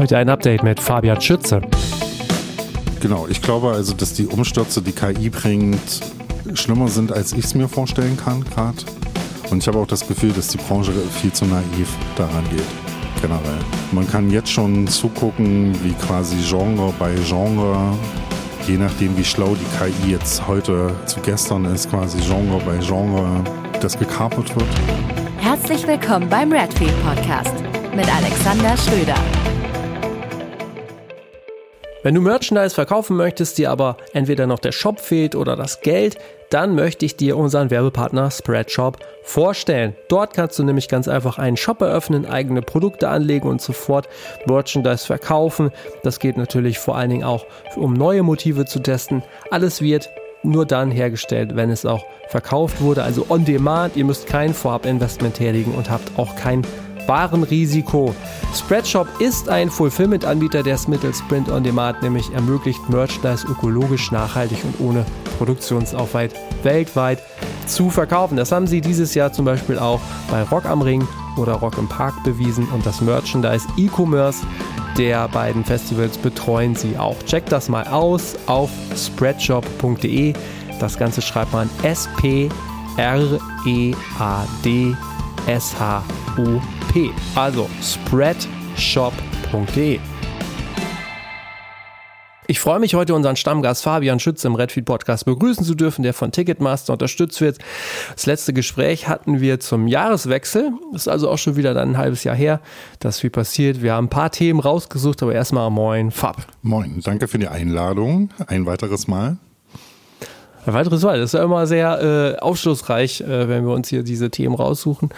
Heute ein Update mit Fabian Schütze. Genau, ich glaube also, dass die Umstürze, die KI bringt, schlimmer sind, als ich es mir vorstellen kann gerade. Und ich habe auch das Gefühl, dass die Branche viel zu naiv daran geht, generell. Man kann jetzt schon zugucken, wie quasi Genre bei Genre, je nachdem wie schlau die KI jetzt heute zu gestern ist, quasi Genre bei Genre, das gekapert wird. Herzlich willkommen beim Redfield Podcast mit Alexander Schröder. Wenn du Merchandise verkaufen möchtest, dir aber entweder noch der Shop fehlt oder das Geld, dann möchte ich dir unseren Werbepartner Spreadshop vorstellen. Dort kannst du nämlich ganz einfach einen Shop eröffnen, eigene Produkte anlegen und sofort Merchandise verkaufen. Das geht natürlich vor allen Dingen auch, um neue Motive zu testen. Alles wird nur dann hergestellt, wenn es auch verkauft wurde, also on demand. Ihr müsst kein Vorabinvestment herlegen und habt auch kein Warenrisiko. Spreadshop ist ein Fulfillment-Anbieter, der es mittels Print on Demand nämlich ermöglicht, Merchandise ökologisch, nachhaltig und ohne Produktionsaufwand weltweit zu verkaufen. Das haben sie dieses Jahr zum Beispiel auch bei Rock am Ring oder Rock im Park bewiesen und das Merchandise E-Commerce der beiden Festivals betreuen sie auch. Checkt das mal aus auf spreadshop.de. Das Ganze schreibt man S-P-R-E-A-D S-H-O-P. Also spreadshop.de. Ich freue mich heute unseren Stammgast Fabian Schütze im Redfeed Podcast begrüßen zu dürfen, der von Ticketmaster unterstützt wird. Das letzte Gespräch hatten wir zum Jahreswechsel. Ist also auch schon wieder dann ein halbes Jahr her, dass viel passiert. Wir haben ein paar Themen rausgesucht, aber erstmal moin, Fab. Moin, danke für die Einladung. Ein weiteres Mal. Ein weiteres Mal. Das ist ja immer sehr äh, aufschlussreich, äh, wenn wir uns hier diese Themen raussuchen.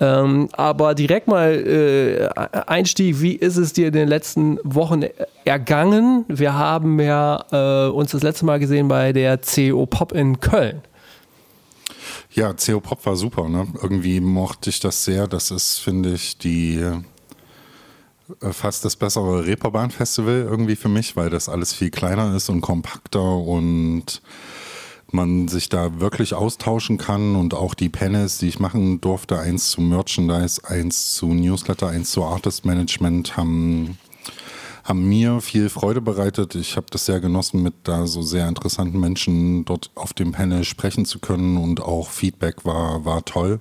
Ähm, aber direkt mal äh, Einstieg, wie ist es dir in den letzten Wochen ergangen? Wir haben ja äh, uns das letzte Mal gesehen bei der CO Pop in Köln. Ja, CO Pop war super. Ne? Irgendwie mochte ich das sehr. Das ist, finde ich, die äh, fast das bessere Reeperbahn-Festival irgendwie für mich, weil das alles viel kleiner ist und kompakter und man sich da wirklich austauschen kann und auch die Panels, die ich machen durfte, eins zu Merchandise, eins zu Newsletter, eins zu Artist Management, haben, haben mir viel Freude bereitet. Ich habe das sehr genossen, mit da so sehr interessanten Menschen dort auf dem Panel sprechen zu können und auch Feedback war, war toll.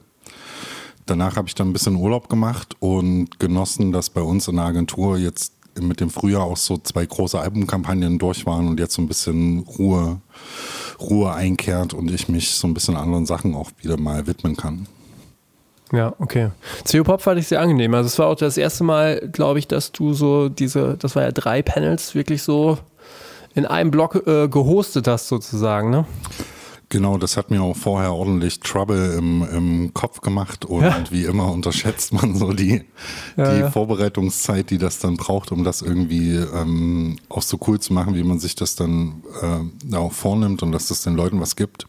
Danach habe ich dann ein bisschen Urlaub gemacht und genossen, dass bei uns in der Agentur jetzt mit dem Frühjahr auch so zwei große Albumkampagnen durch waren und jetzt so ein bisschen Ruhe Ruhe einkehrt und ich mich so ein bisschen anderen Sachen auch wieder mal widmen kann. Ja, okay. CO Pop fand ich sehr angenehm. Also es war auch das erste Mal, glaube ich, dass du so diese, das war ja drei Panels, wirklich so in einem Block äh, gehostet hast sozusagen, ne? Genau, das hat mir auch vorher ordentlich Trouble im, im Kopf gemacht und ja. wie immer unterschätzt man so die, ja, die ja. Vorbereitungszeit, die das dann braucht, um das irgendwie ähm, auch so cool zu machen, wie man sich das dann äh, auch vornimmt und dass das den Leuten was gibt.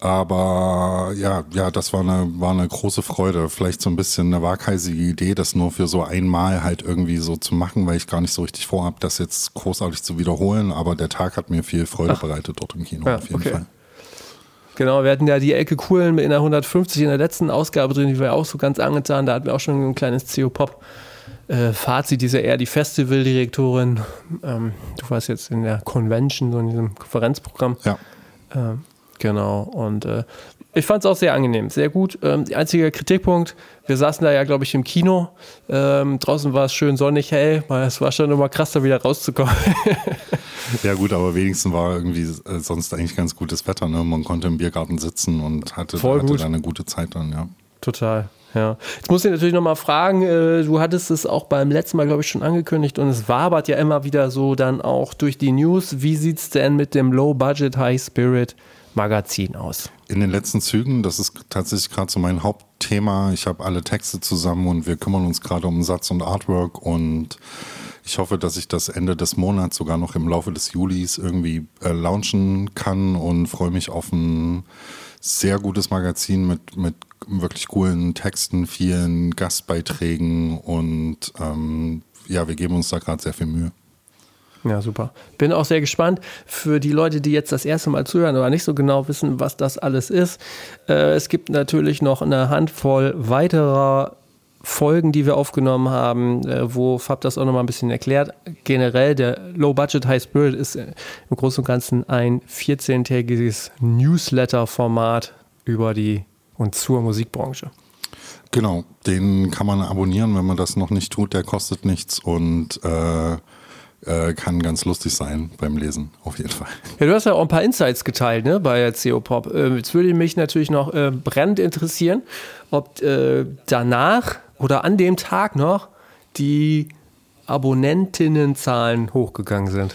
Aber ja, ja, das war eine, war eine große Freude. Vielleicht so ein bisschen eine waghalsige Idee, das nur für so einmal halt irgendwie so zu machen, weil ich gar nicht so richtig vorhabe, das jetzt großartig zu wiederholen. Aber der Tag hat mir viel Freude Ach. bereitet dort im Kino, ja, auf jeden okay. Fall. Genau, wir hatten ja die Elke Kuhlen in der 150 in der letzten Ausgabe drin, die war ja auch so ganz angetan. Da hatten wir auch schon ein kleines CO-Pop. Äh, Fazit, diese eher die Festivaldirektorin. Ähm, du warst jetzt in der Convention, so in diesem Konferenzprogramm. Ja. Ähm, Genau. Und äh, ich fand es auch sehr angenehm, sehr gut. Ähm, der einzige Kritikpunkt, wir saßen da ja, glaube ich, im Kino. Ähm, draußen war es schön sonnig, hell, weil es war schon immer krass, da wieder rauszukommen. ja, gut, aber wenigstens war irgendwie äh, sonst eigentlich ganz gutes Wetter. Ne? Man konnte im Biergarten sitzen und hatte, hatte da eine gute Zeit dann, ja. Total. Ja. Jetzt muss ich natürlich nochmal fragen, äh, du hattest es auch beim letzten Mal, glaube ich, schon angekündigt und es wabert ja immer wieder so dann auch durch die News. Wie sieht es denn mit dem Low Budget, High Spirit Magazin aus? In den letzten Zügen, das ist tatsächlich gerade so mein Hauptthema. Ich habe alle Texte zusammen und wir kümmern uns gerade um Satz und Artwork und ich hoffe, dass ich das Ende des Monats sogar noch im Laufe des Julis irgendwie äh, launchen kann und freue mich auf ein sehr gutes Magazin mit, mit wirklich coolen Texten, vielen Gastbeiträgen und ähm, ja, wir geben uns da gerade sehr viel Mühe. Ja, super. Bin auch sehr gespannt für die Leute, die jetzt das erste Mal zuhören oder nicht so genau wissen, was das alles ist. Äh, es gibt natürlich noch eine Handvoll weiterer Folgen, die wir aufgenommen haben, äh, wo Fab das auch nochmal ein bisschen erklärt. Generell, der Low Budget High Spirit ist äh, im Großen und Ganzen ein 14-tägiges Newsletter-Format über die und zur Musikbranche. Genau, den kann man abonnieren, wenn man das noch nicht tut. Der kostet nichts und äh, äh, kann ganz lustig sein beim Lesen, auf jeden Fall. Ja, du hast ja auch ein paar Insights geteilt ne, bei CO Pop. Äh, jetzt würde mich natürlich noch äh, brennend interessieren, ob äh, danach oder an dem Tag noch die Abonnentinnenzahlen hochgegangen sind.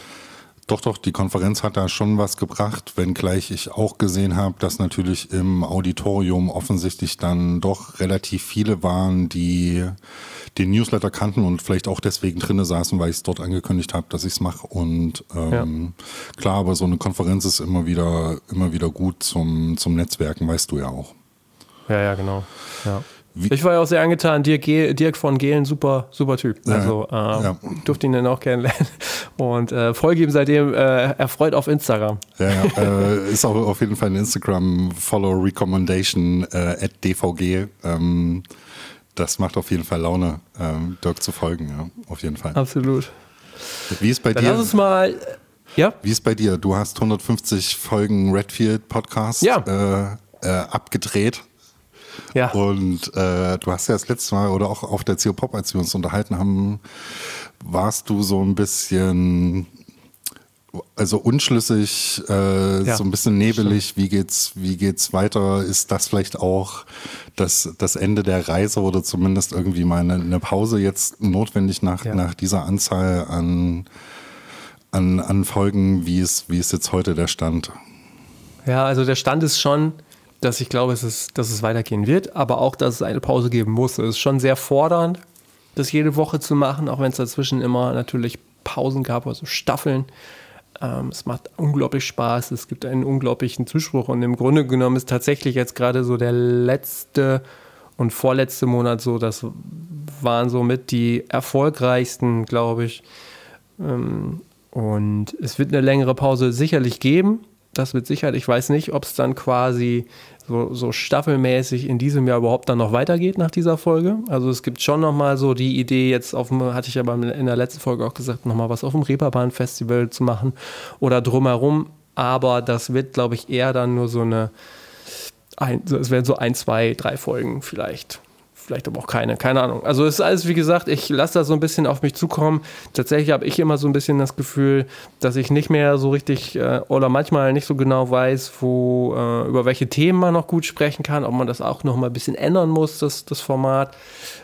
Doch, doch, die Konferenz hat da schon was gebracht, wenngleich ich auch gesehen habe, dass natürlich im Auditorium offensichtlich dann doch relativ viele waren, die den Newsletter kannten und vielleicht auch deswegen drinne saßen, weil ich es dort angekündigt habe, dass ich es mache. Und ähm, ja. klar, aber so eine Konferenz ist immer wieder, immer wieder gut zum, zum Netzwerken, weißt du ja auch. Ja, ja, genau. Ja. Wie? Ich war ja auch sehr angetan. Dirk, Dirk von Gehlen, super, super Typ. Also äh, ja. durfte ihn dann auch kennenlernen. Und äh, folge ihm seitdem äh, erfreut auf Instagram. Ja, ja äh, ist auch auf jeden Fall ein Instagram-Follow Recommendation äh, at DVG. Ähm, das macht auf jeden Fall Laune, ähm, Dirk zu folgen, ja, auf jeden Fall. Absolut. Wie ist bei dann dir? Lass uns mal. Ja? Wie ist bei dir? Du hast 150 Folgen Redfield Podcast ja. äh, äh, abgedreht. Ja. Und äh, du hast ja das letzte Mal oder auch auf der CO Pop, als wir uns unterhalten haben, warst du so ein bisschen also unschlüssig, äh, ja, so ein bisschen nebelig, wie geht's, wie geht's weiter? Ist das vielleicht auch das, das Ende der Reise oder zumindest irgendwie mal eine, eine Pause jetzt notwendig nach, ja. nach dieser Anzahl an, an, an Folgen? Wie ist, wie ist jetzt heute der Stand? Ja, also der Stand ist schon, dass ich glaube, es ist, dass es weitergehen wird, aber auch, dass es eine Pause geben muss. Es ist schon sehr fordernd, das jede Woche zu machen, auch wenn es dazwischen immer natürlich Pausen gab, also Staffeln. Ähm, es macht unglaublich Spaß, es gibt einen unglaublichen Zuspruch und im Grunde genommen ist tatsächlich jetzt gerade so der letzte und vorletzte Monat so, das waren somit die erfolgreichsten, glaube ich. Ähm, und es wird eine längere Pause sicherlich geben das mit Sicherheit. Ich weiß nicht, ob es dann quasi so, so, staffelmäßig in diesem Jahr überhaupt dann noch weitergeht nach dieser Folge. Also es gibt schon nochmal so die Idee, jetzt auf dem, hatte ich aber in der letzten Folge auch gesagt, nochmal was auf dem Reeperbahn-Festival zu machen oder drumherum. Aber das wird, glaube ich, eher dann nur so eine, ein, es werden so ein, zwei, drei Folgen vielleicht vielleicht aber auch keine, keine Ahnung. Also es ist alles, wie gesagt, ich lasse das so ein bisschen auf mich zukommen. Tatsächlich habe ich immer so ein bisschen das Gefühl, dass ich nicht mehr so richtig äh, oder manchmal nicht so genau weiß, wo, äh, über welche Themen man noch gut sprechen kann, ob man das auch noch mal ein bisschen ändern muss, das, das Format.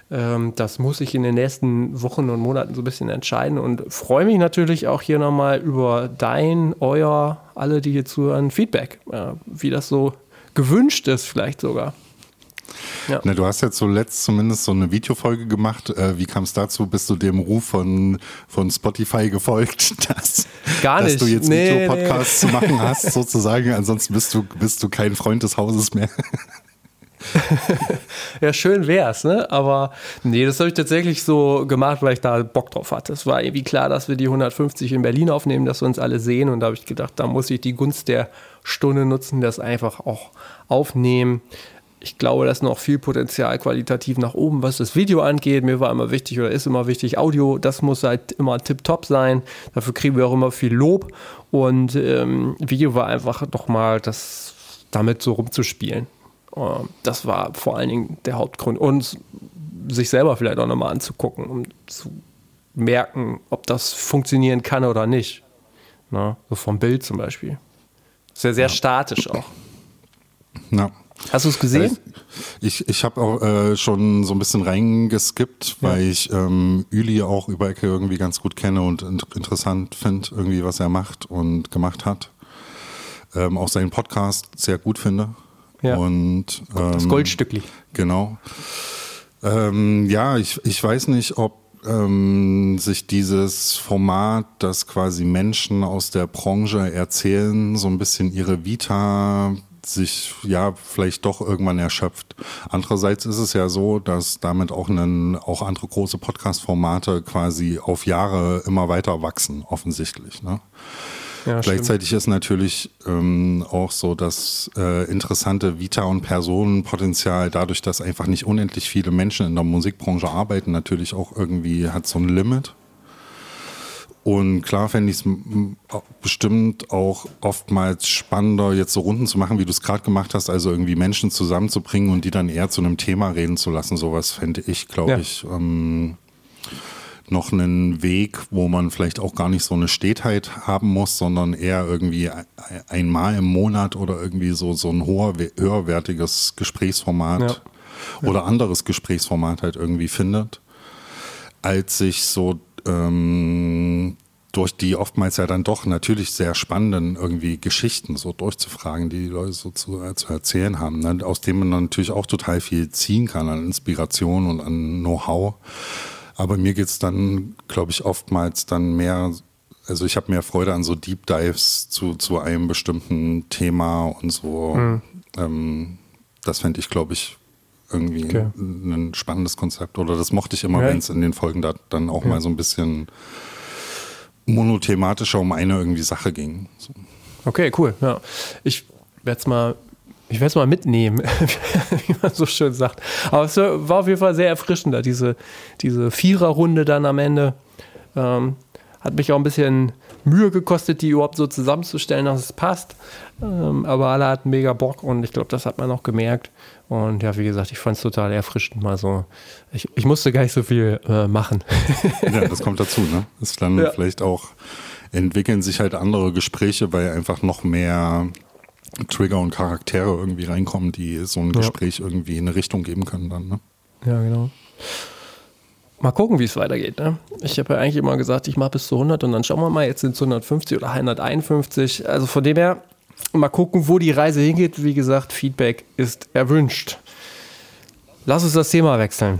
Ähm, das muss ich in den nächsten Wochen und Monaten so ein bisschen entscheiden und freue mich natürlich auch hier nochmal über dein, euer, alle, die hier zuhören, Feedback, äh, wie das so gewünscht ist vielleicht sogar. Ja. Na, du hast ja zuletzt zumindest so eine Videofolge gemacht. Äh, wie kam es dazu? Bist du dem Ruf von, von Spotify gefolgt, dass, Gar nicht. dass du jetzt nee, Videopodcasts nee. zu machen hast, sozusagen? Ansonsten bist du, bist du kein Freund des Hauses mehr. ja, schön wär's, ne? Aber nee, das habe ich tatsächlich so gemacht, weil ich da Bock drauf hatte. Es war irgendwie klar, dass wir die 150 in Berlin aufnehmen, dass wir uns alle sehen. Und da habe ich gedacht, da muss ich die Gunst der Stunde nutzen, das einfach auch aufnehmen ich glaube, da ist noch viel Potenzial qualitativ nach oben, was das Video angeht. Mir war immer wichtig oder ist immer wichtig, Audio, das muss halt immer tipptopp sein. Dafür kriegen wir auch immer viel Lob. Und ähm, Video war einfach nochmal das damit so rumzuspielen. Ähm, das war vor allen Dingen der Hauptgrund. Und sich selber vielleicht auch nochmal anzugucken, um zu merken, ob das funktionieren kann oder nicht. Na, so vom Bild zum Beispiel. Sehr, sehr ja. statisch auch. Ja. Hast du es gesehen? Ich, ich habe auch äh, schon so ein bisschen reingeskippt, weil ja. ich ähm, Üli auch über Ecke irgendwie ganz gut kenne und in interessant finde, irgendwie, was er macht und gemacht hat. Ähm, auch seinen Podcast sehr gut finde. Ja. Und, ähm, das Goldstückli. Genau. Ähm, ja, ich, ich weiß nicht, ob ähm, sich dieses Format, das quasi Menschen aus der Branche erzählen, so ein bisschen ihre Vita sich ja vielleicht doch irgendwann erschöpft. Andererseits ist es ja so, dass damit auch, einen, auch andere große Podcast-Formate quasi auf Jahre immer weiter wachsen, offensichtlich. Ne? Ja, Gleichzeitig stimmt. ist natürlich ähm, auch so das äh, interessante Vita- und Personenpotenzial, dadurch, dass einfach nicht unendlich viele Menschen in der Musikbranche arbeiten, natürlich auch irgendwie hat so ein Limit. Und klar fände ich es bestimmt auch oftmals spannender, jetzt so Runden zu machen, wie du es gerade gemacht hast, also irgendwie Menschen zusammenzubringen und die dann eher zu einem Thema reden zu lassen. Sowas fände ich, glaube ja. ich, ähm, noch einen Weg, wo man vielleicht auch gar nicht so eine Stetheit haben muss, sondern eher irgendwie einmal im Monat oder irgendwie so, so ein hoher, höherwertiges Gesprächsformat ja. Ja. oder anderes Gesprächsformat halt irgendwie findet, als sich so ähm, durch die oftmals ja dann doch natürlich sehr spannenden irgendwie Geschichten so durchzufragen, die die Leute so zu, äh, zu erzählen haben, ne? aus denen man natürlich auch total viel ziehen kann an Inspiration und an Know-how. Aber mir geht es dann, glaube ich, oftmals dann mehr, also ich habe mehr Freude an so Deep Dives zu, zu einem bestimmten Thema und so. Mhm. Ähm, das fände ich, glaube ich, irgendwie okay. ein, spannendes Konzept. Oder das mochte ich immer, ja. wenn es in den Folgen da dann auch ja. mal so ein bisschen monothematischer um eine irgendwie Sache ging. So. Okay, cool. Ja. Ich werde es mal ich werde es mal mitnehmen, wie man so schön sagt. Aber es war auf jeden Fall sehr erfrischend, diese, diese Viererrunde dann am Ende. Ähm, hat mich auch ein bisschen Mühe gekostet, die überhaupt so zusammenzustellen, dass es passt. Ähm, aber alle hatten mega Bock und ich glaube, das hat man auch gemerkt. Und ja, wie gesagt, ich fand es total erfrischend mal so. Ich, ich musste gar nicht so viel äh, machen. ja, das kommt dazu, ne? Das dann ja. vielleicht auch entwickeln sich halt andere Gespräche, weil einfach noch mehr Trigger und Charaktere irgendwie reinkommen, die so ein ja. Gespräch irgendwie in eine Richtung geben können dann, ne? Ja, genau. Mal gucken, wie es weitergeht. Ne? Ich habe ja eigentlich immer gesagt, ich mache bis zu 100 und dann schauen wir mal, jetzt sind es 150 oder 151. Also von dem her, mal gucken, wo die Reise hingeht. Wie gesagt, Feedback ist erwünscht. Lass uns das Thema wechseln.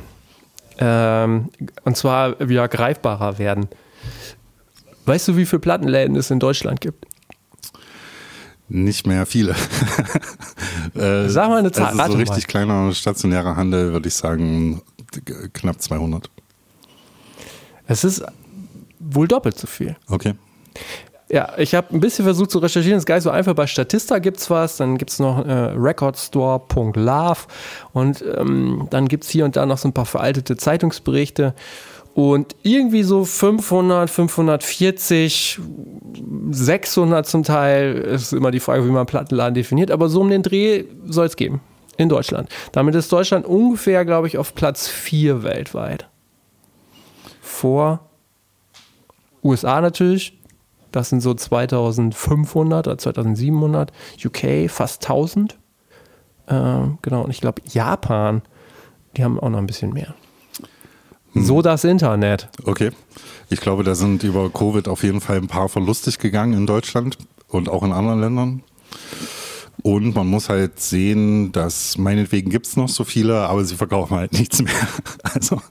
Ähm, und zwar wieder greifbarer werden. Weißt du, wie viele Plattenläden es in Deutschland gibt? Nicht mehr viele. äh, Sag mal eine Zahl. Also so richtig mal. kleiner stationärer Handel, würde ich sagen, knapp 200. Es ist wohl doppelt so viel. Okay. Ja, ich habe ein bisschen versucht zu recherchieren, das ist gar nicht so einfach. Bei Statista gibt es was, dann gibt es noch äh, recordstore.love und ähm, dann gibt es hier und da noch so ein paar veraltete Zeitungsberichte. Und irgendwie so 500, 540, 600 zum Teil, ist immer die Frage, wie man Plattenladen definiert, aber so um den Dreh soll es geben in Deutschland. Damit ist Deutschland ungefähr, glaube ich, auf Platz 4 weltweit. Vor USA natürlich, das sind so 2500 oder 2700, UK fast 1000. Äh, genau, und ich glaube Japan, die haben auch noch ein bisschen mehr. So das Internet. Okay. Ich glaube, da sind über Covid auf jeden Fall ein paar verlustig gegangen in Deutschland und auch in anderen Ländern. Und man muss halt sehen, dass meinetwegen gibt es noch so viele, aber sie verkaufen halt nichts mehr. Also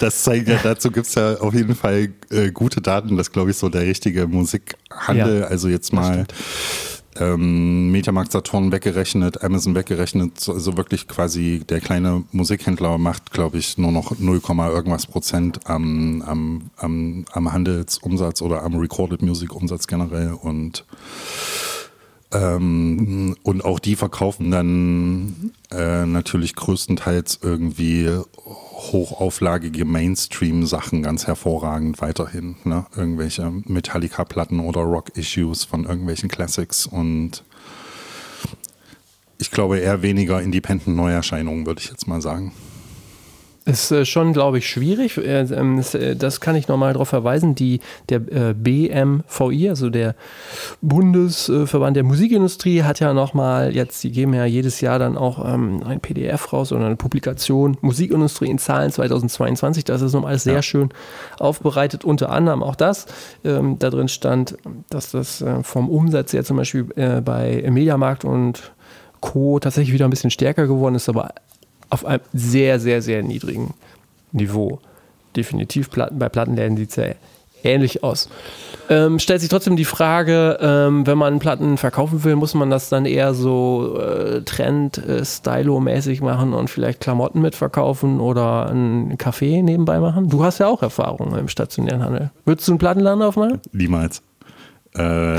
das zeigt ja, dazu gibt es ja auf jeden Fall äh, gute Daten. Das glaube ich so der richtige Musikhandel. Ja, also jetzt mal ähm, Mediamarkt Saturn weggerechnet, Amazon weggerechnet, also wirklich quasi der kleine Musikhändler macht, glaube ich, nur noch 0, irgendwas Prozent am, am, am, am Handelsumsatz oder am Recorded Music Umsatz generell und ähm, und auch die verkaufen dann äh, natürlich größtenteils irgendwie hochauflagige Mainstream-Sachen ganz hervorragend weiterhin. Ne? Irgendwelche Metallica-Platten oder Rock-Issues von irgendwelchen Classics und ich glaube eher weniger Independent-Neuerscheinungen, würde ich jetzt mal sagen. Ist äh, schon, glaube ich, schwierig. Äh, ähm, äh, das kann ich nochmal darauf verweisen. Die, der BMVI, also der Bundesverband der Musikindustrie, hat ja nochmal jetzt, die geben ja jedes Jahr dann auch ähm, ein PDF raus oder eine Publikation Musikindustrie in Zahlen 2022. Das ist nochmal alles sehr ja. schön aufbereitet. Unter anderem auch das. Ähm, da drin stand, dass das vom Umsatz her zum Beispiel bei Mediamarkt und Co. tatsächlich wieder ein bisschen stärker geworden ist, aber auf einem sehr, sehr, sehr niedrigen Niveau. Definitiv Platten, bei Plattenläden sieht es ja ähnlich aus. Ähm, stellt sich trotzdem die Frage, ähm, wenn man Platten verkaufen will, muss man das dann eher so äh, Trend-Stylo-mäßig äh, machen und vielleicht Klamotten mitverkaufen oder ein Café nebenbei machen? Du hast ja auch Erfahrung im stationären Handel. Würdest du einen Plattenladen aufmachen? Niemals. Äh,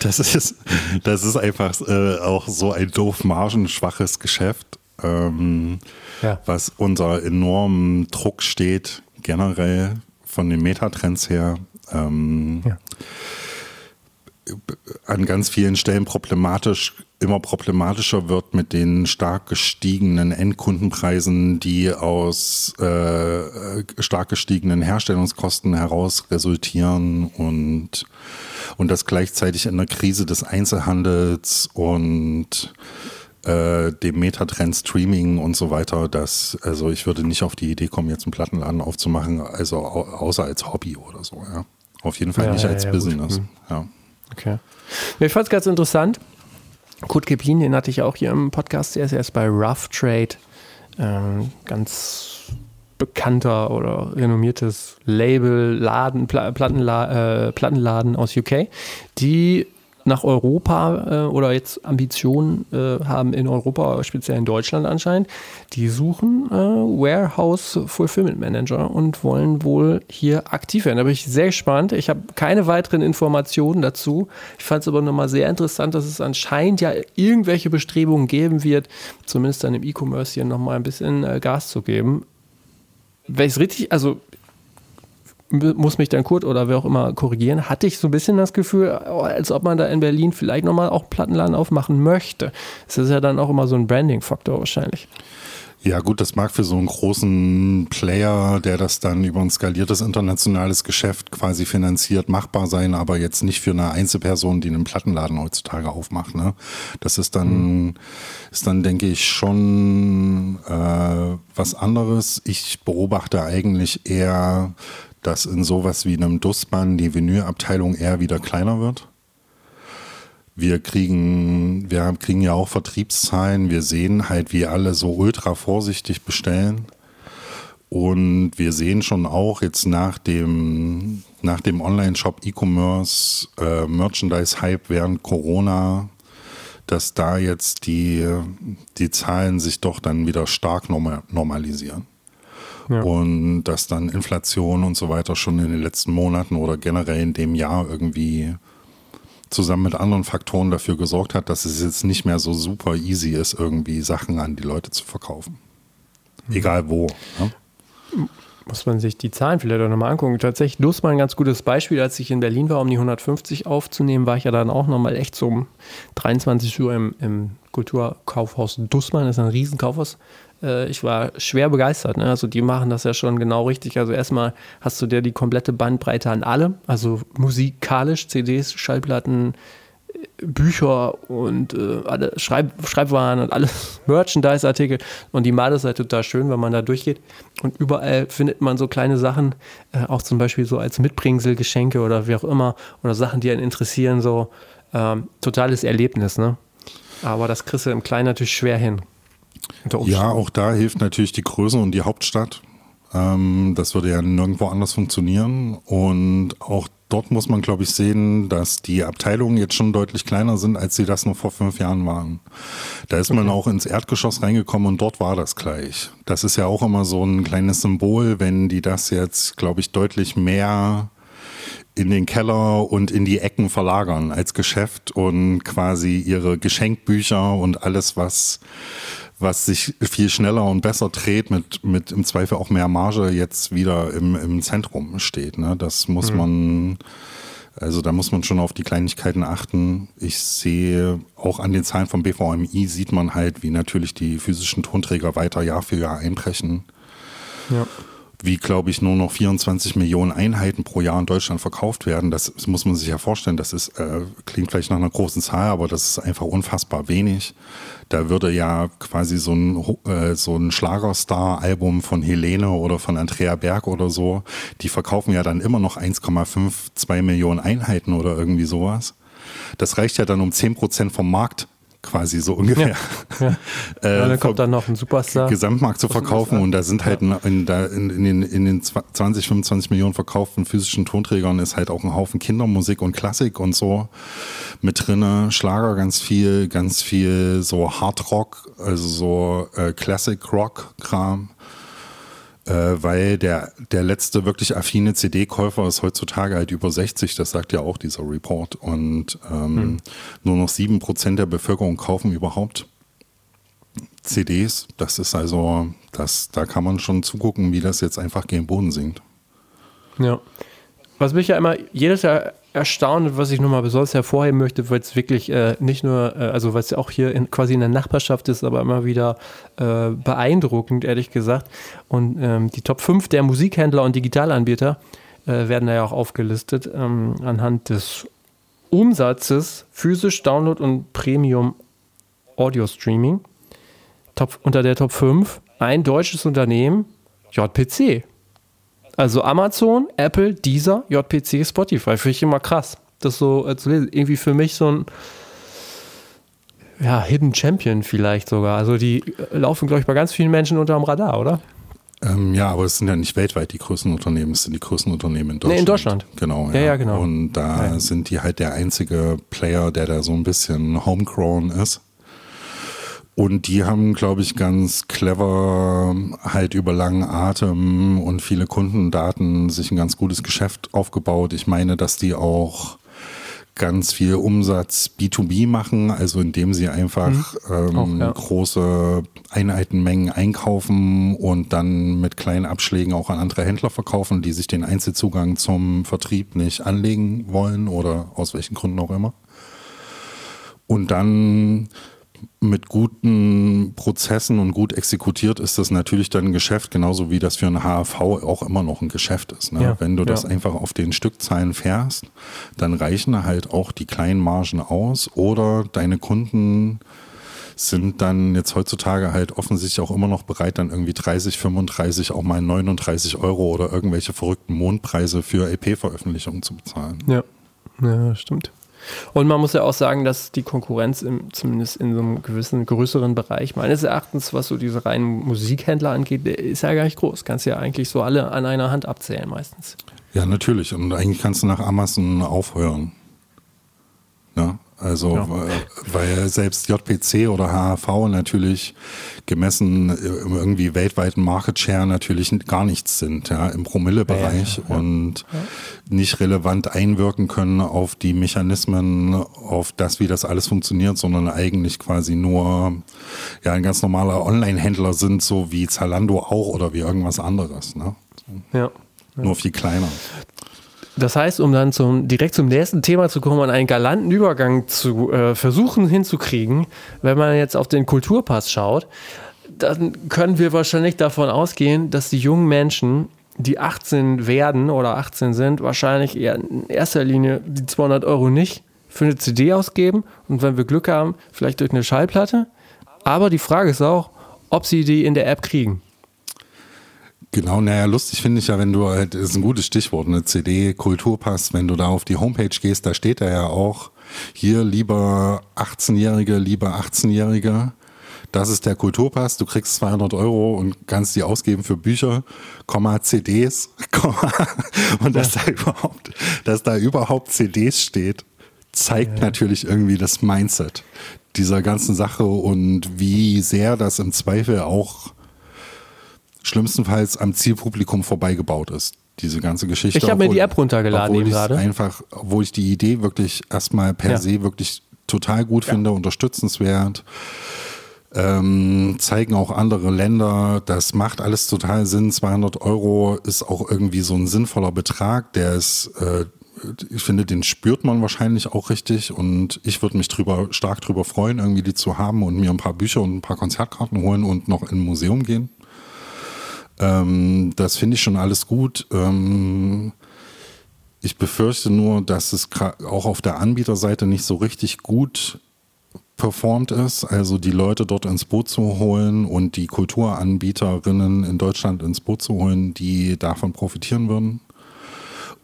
das, ist, das ist einfach äh, auch so ein doof margenschwaches Geschäft, ähm, ja. was unter enormem Druck steht, generell von den Metatrends her. Ähm, ja. An ganz vielen Stellen problematisch immer problematischer wird mit den stark gestiegenen Endkundenpreisen, die aus äh, stark gestiegenen Herstellungskosten heraus resultieren und, und das gleichzeitig in der Krise des Einzelhandels und äh, dem Metatrend Streaming und so weiter, dass, also ich würde nicht auf die Idee kommen, jetzt einen Plattenladen aufzumachen, also außer als Hobby oder so, ja. Auf jeden Fall ja, nicht ja, als ja, Business. Hm. Ja. Okay. Ich fand es ganz interessant. Kurt Keplin, den hatte ich auch hier im Podcast, der ist erst bei Rough Trade, ähm, ganz bekannter oder renommiertes Label, Laden, Plattenla äh, Plattenladen aus UK, die nach Europa äh, oder jetzt Ambitionen äh, haben in Europa, speziell in Deutschland anscheinend, die suchen äh, Warehouse Fulfillment Manager und wollen wohl hier aktiv werden. Da bin ich sehr gespannt. Ich habe keine weiteren Informationen dazu. Ich fand es aber nochmal sehr interessant, dass es anscheinend ja irgendwelche Bestrebungen geben wird, zumindest dann im E-Commerce hier nochmal ein bisschen äh, Gas zu geben. Wenn ich es richtig, also muss mich dann Kurt oder wer auch immer korrigieren, hatte ich so ein bisschen das Gefühl, als ob man da in Berlin vielleicht nochmal auch Plattenladen aufmachen möchte. Das ist ja dann auch immer so ein Branding-Faktor wahrscheinlich. Ja, gut, das mag für so einen großen Player, der das dann über ein skaliertes internationales Geschäft quasi finanziert, machbar sein, aber jetzt nicht für eine Einzelperson, die einen Plattenladen heutzutage aufmacht. Ne? Das ist dann, mhm. ist dann, denke ich, schon äh, was anderes. Ich beobachte eigentlich eher dass in sowas wie einem Dussmann die Vinylabteilung eher wieder kleiner wird. Wir kriegen, wir kriegen ja auch Vertriebszahlen. Wir sehen halt, wie alle so ultra vorsichtig bestellen. Und wir sehen schon auch jetzt nach dem, nach dem Online-Shop E-Commerce äh, Merchandise-Hype während Corona, dass da jetzt die, die Zahlen sich doch dann wieder stark normalisieren. Ja. Und dass dann Inflation und so weiter schon in den letzten Monaten oder generell in dem Jahr irgendwie zusammen mit anderen Faktoren dafür gesorgt hat, dass es jetzt nicht mehr so super easy ist, irgendwie Sachen an die Leute zu verkaufen. Mhm. Egal wo. Ne? Muss man sich die Zahlen vielleicht auch nochmal angucken. Tatsächlich, Dussmann ein ganz gutes Beispiel. Als ich in Berlin war, um die 150 aufzunehmen, war ich ja dann auch nochmal echt so um 23 Uhr im, im Kulturkaufhaus Dussmann. Ist ein Riesenkaufhaus äh, ich war schwer begeistert. Ne? Also die machen das ja schon genau richtig. Also erstmal hast du dir die komplette Bandbreite an allem, also musikalisch, CDs, Schallplatten, Bücher und äh, alle Schreib Schreibwaren und alles Merchandise-Artikel. Und die Male ist halt total schön, wenn man da durchgeht. Und überall findet man so kleine Sachen, äh, auch zum Beispiel so als Mitbringsel, Geschenke oder wie auch immer, oder Sachen, die einen interessieren, so ähm, totales Erlebnis, ne? Aber das kriegst du im Kleinen natürlich schwer hin. Ja, auch da hilft natürlich die Größe und die Hauptstadt. Ähm, das würde ja nirgendwo anders funktionieren. Und auch dort muss man, glaube ich, sehen, dass die Abteilungen jetzt schon deutlich kleiner sind, als sie das noch vor fünf Jahren waren. Da ist man auch ins Erdgeschoss reingekommen und dort war das gleich. Das ist ja auch immer so ein kleines Symbol, wenn die das jetzt, glaube ich, deutlich mehr in den Keller und in die Ecken verlagern als Geschäft und quasi ihre Geschenkbücher und alles, was was sich viel schneller und besser dreht, mit, mit im Zweifel auch mehr Marge jetzt wieder im, im Zentrum steht. Ne? Das muss mhm. man, also da muss man schon auf die Kleinigkeiten achten. Ich sehe auch an den Zahlen vom BVMI sieht man halt, wie natürlich die physischen Tonträger weiter Jahr für Jahr einbrechen. Ja wie, glaube ich, nur noch 24 Millionen Einheiten pro Jahr in Deutschland verkauft werden. Das muss man sich ja vorstellen. Das ist, äh, klingt vielleicht nach einer großen Zahl, aber das ist einfach unfassbar wenig. Da würde ja quasi so ein, äh, so ein Schlagerstar-Album von Helene oder von Andrea Berg oder so, die verkaufen ja dann immer noch 1,52 Millionen Einheiten oder irgendwie sowas. Das reicht ja dann um 10 Prozent vom Markt quasi so ungefähr. Ja, ja. äh, dann kommt dann noch ein Superstar. Gesamtmarkt zu verkaufen und da sind halt in, in, in, den, in den 20, 25 Millionen verkauften physischen Tonträgern ist halt auch ein Haufen Kindermusik und Klassik und so mit drinne, Schlager ganz viel, ganz viel so Hard Rock, also so äh, Classic Rock Kram. Äh, weil der, der letzte wirklich affine CD-Käufer ist heutzutage halt über 60, das sagt ja auch dieser Report. Und ähm, hm. nur noch 7% der Bevölkerung kaufen überhaupt CDs. Das ist also, das, da kann man schon zugucken, wie das jetzt einfach gegen Boden sinkt. Ja. Was mich ja immer jedes Jahr erstaunt, was ich nochmal besonders hervorheben möchte, weil es wirklich äh, nicht nur, äh, also weil es ja auch hier in, quasi in der Nachbarschaft ist, aber immer wieder äh, beeindruckend, ehrlich gesagt. Und ähm, die Top 5 der Musikhändler und Digitalanbieter äh, werden da ja auch aufgelistet ähm, anhand des Umsatzes physisch Download und Premium Audio Streaming. Top, unter der Top 5 ein deutsches Unternehmen, JPC. Also Amazon, Apple, Deezer, JPC, Spotify. Finde ich immer krass. Das so äh, zu lesen. Irgendwie für mich so ein ja, Hidden Champion vielleicht sogar. Also die äh, laufen, glaube ich, bei ganz vielen Menschen unter dem Radar, oder? Ähm, ja, aber es sind ja nicht weltweit die größten Unternehmen, es sind die größten Unternehmen in Deutschland. Nee, in Deutschland. Genau. Ja, ja, ja genau. Und da ja. sind die halt der einzige Player, der da so ein bisschen homegrown ist. Und die haben, glaube ich, ganz clever halt über langen Atem und viele Kundendaten sich ein ganz gutes Geschäft aufgebaut. Ich meine, dass die auch ganz viel Umsatz B2B machen, also indem sie einfach mhm. ähm, auch, ja. große Einheitenmengen einkaufen und dann mit kleinen Abschlägen auch an andere Händler verkaufen, die sich den Einzelzugang zum Vertrieb nicht anlegen wollen oder aus welchen Gründen auch immer. Und dann mit guten Prozessen und gut exekutiert ist das natürlich dann ein Geschäft, genauso wie das für ein HAV auch immer noch ein Geschäft ist. Ne? Ja, Wenn du das ja. einfach auf den Stückzahlen fährst, dann reichen halt auch die kleinen Margen aus oder deine Kunden sind dann jetzt heutzutage halt offensichtlich auch immer noch bereit, dann irgendwie 30, 35, auch mal 39 Euro oder irgendwelche verrückten Mondpreise für LP-Veröffentlichungen zu bezahlen. Ja, ja stimmt. Und man muss ja auch sagen, dass die Konkurrenz im, zumindest in so einem gewissen größeren Bereich meines Erachtens, was so diese reinen Musikhändler angeht, ist ja gar nicht groß. Kannst ja eigentlich so alle an einer Hand abzählen meistens. Ja, natürlich. Und eigentlich kannst du nach Amazon aufhören. Ja, also, ja. weil selbst JPC oder HHV natürlich gemessen im irgendwie weltweiten Market Share natürlich gar nichts sind, ja, im Promillebereich ja, und nicht relevant einwirken können auf die Mechanismen, auf das, wie das alles funktioniert, sondern eigentlich quasi nur ja, ein ganz normaler Online-Händler sind, so wie Zalando auch oder wie irgendwas anderes. Ne? Ja. Nur viel kleiner. Das heißt, um dann zum, direkt zum nächsten Thema zu kommen und einen galanten Übergang zu äh, versuchen hinzukriegen, wenn man jetzt auf den Kulturpass schaut, dann können wir wahrscheinlich davon ausgehen, dass die jungen Menschen, die 18 werden oder 18 sind, wahrscheinlich eher in erster Linie die 200 Euro nicht für eine CD ausgeben und wenn wir Glück haben, vielleicht durch eine Schallplatte. Aber die Frage ist auch, ob sie die in der App kriegen. Genau, naja, lustig finde ich ja, wenn du halt, ist ein gutes Stichwort, eine CD, Kulturpass, wenn du da auf die Homepage gehst, da steht da ja auch, hier lieber 18-Jährige, lieber 18-Jährige, das ist der Kulturpass, du kriegst 200 Euro und kannst die ausgeben für Bücher, Komma, CDs, Komma, und dass da überhaupt, dass da überhaupt CDs steht, zeigt ja. natürlich irgendwie das Mindset dieser ganzen Sache und wie sehr das im Zweifel auch schlimmstenfalls am Zielpublikum vorbeigebaut ist. Diese ganze Geschichte. Ich habe mir die App runtergeladen eben gerade. Einfach, wo ich die Idee wirklich erstmal per ja. se wirklich total gut ja. finde, unterstützenswert. Ähm, zeigen auch andere Länder, das macht alles total Sinn. 200 Euro ist auch irgendwie so ein sinnvoller Betrag, der ist, äh, ich finde, den spürt man wahrscheinlich auch richtig und ich würde mich drüber, stark drüber freuen, irgendwie die zu haben und mir ein paar Bücher und ein paar Konzertkarten holen und noch in ein Museum gehen. Ähm, das finde ich schon alles gut. Ähm, ich befürchte nur, dass es auch auf der Anbieterseite nicht so richtig gut performt ist, also die Leute dort ins Boot zu holen und die Kulturanbieterinnen in Deutschland ins Boot zu holen, die davon profitieren würden.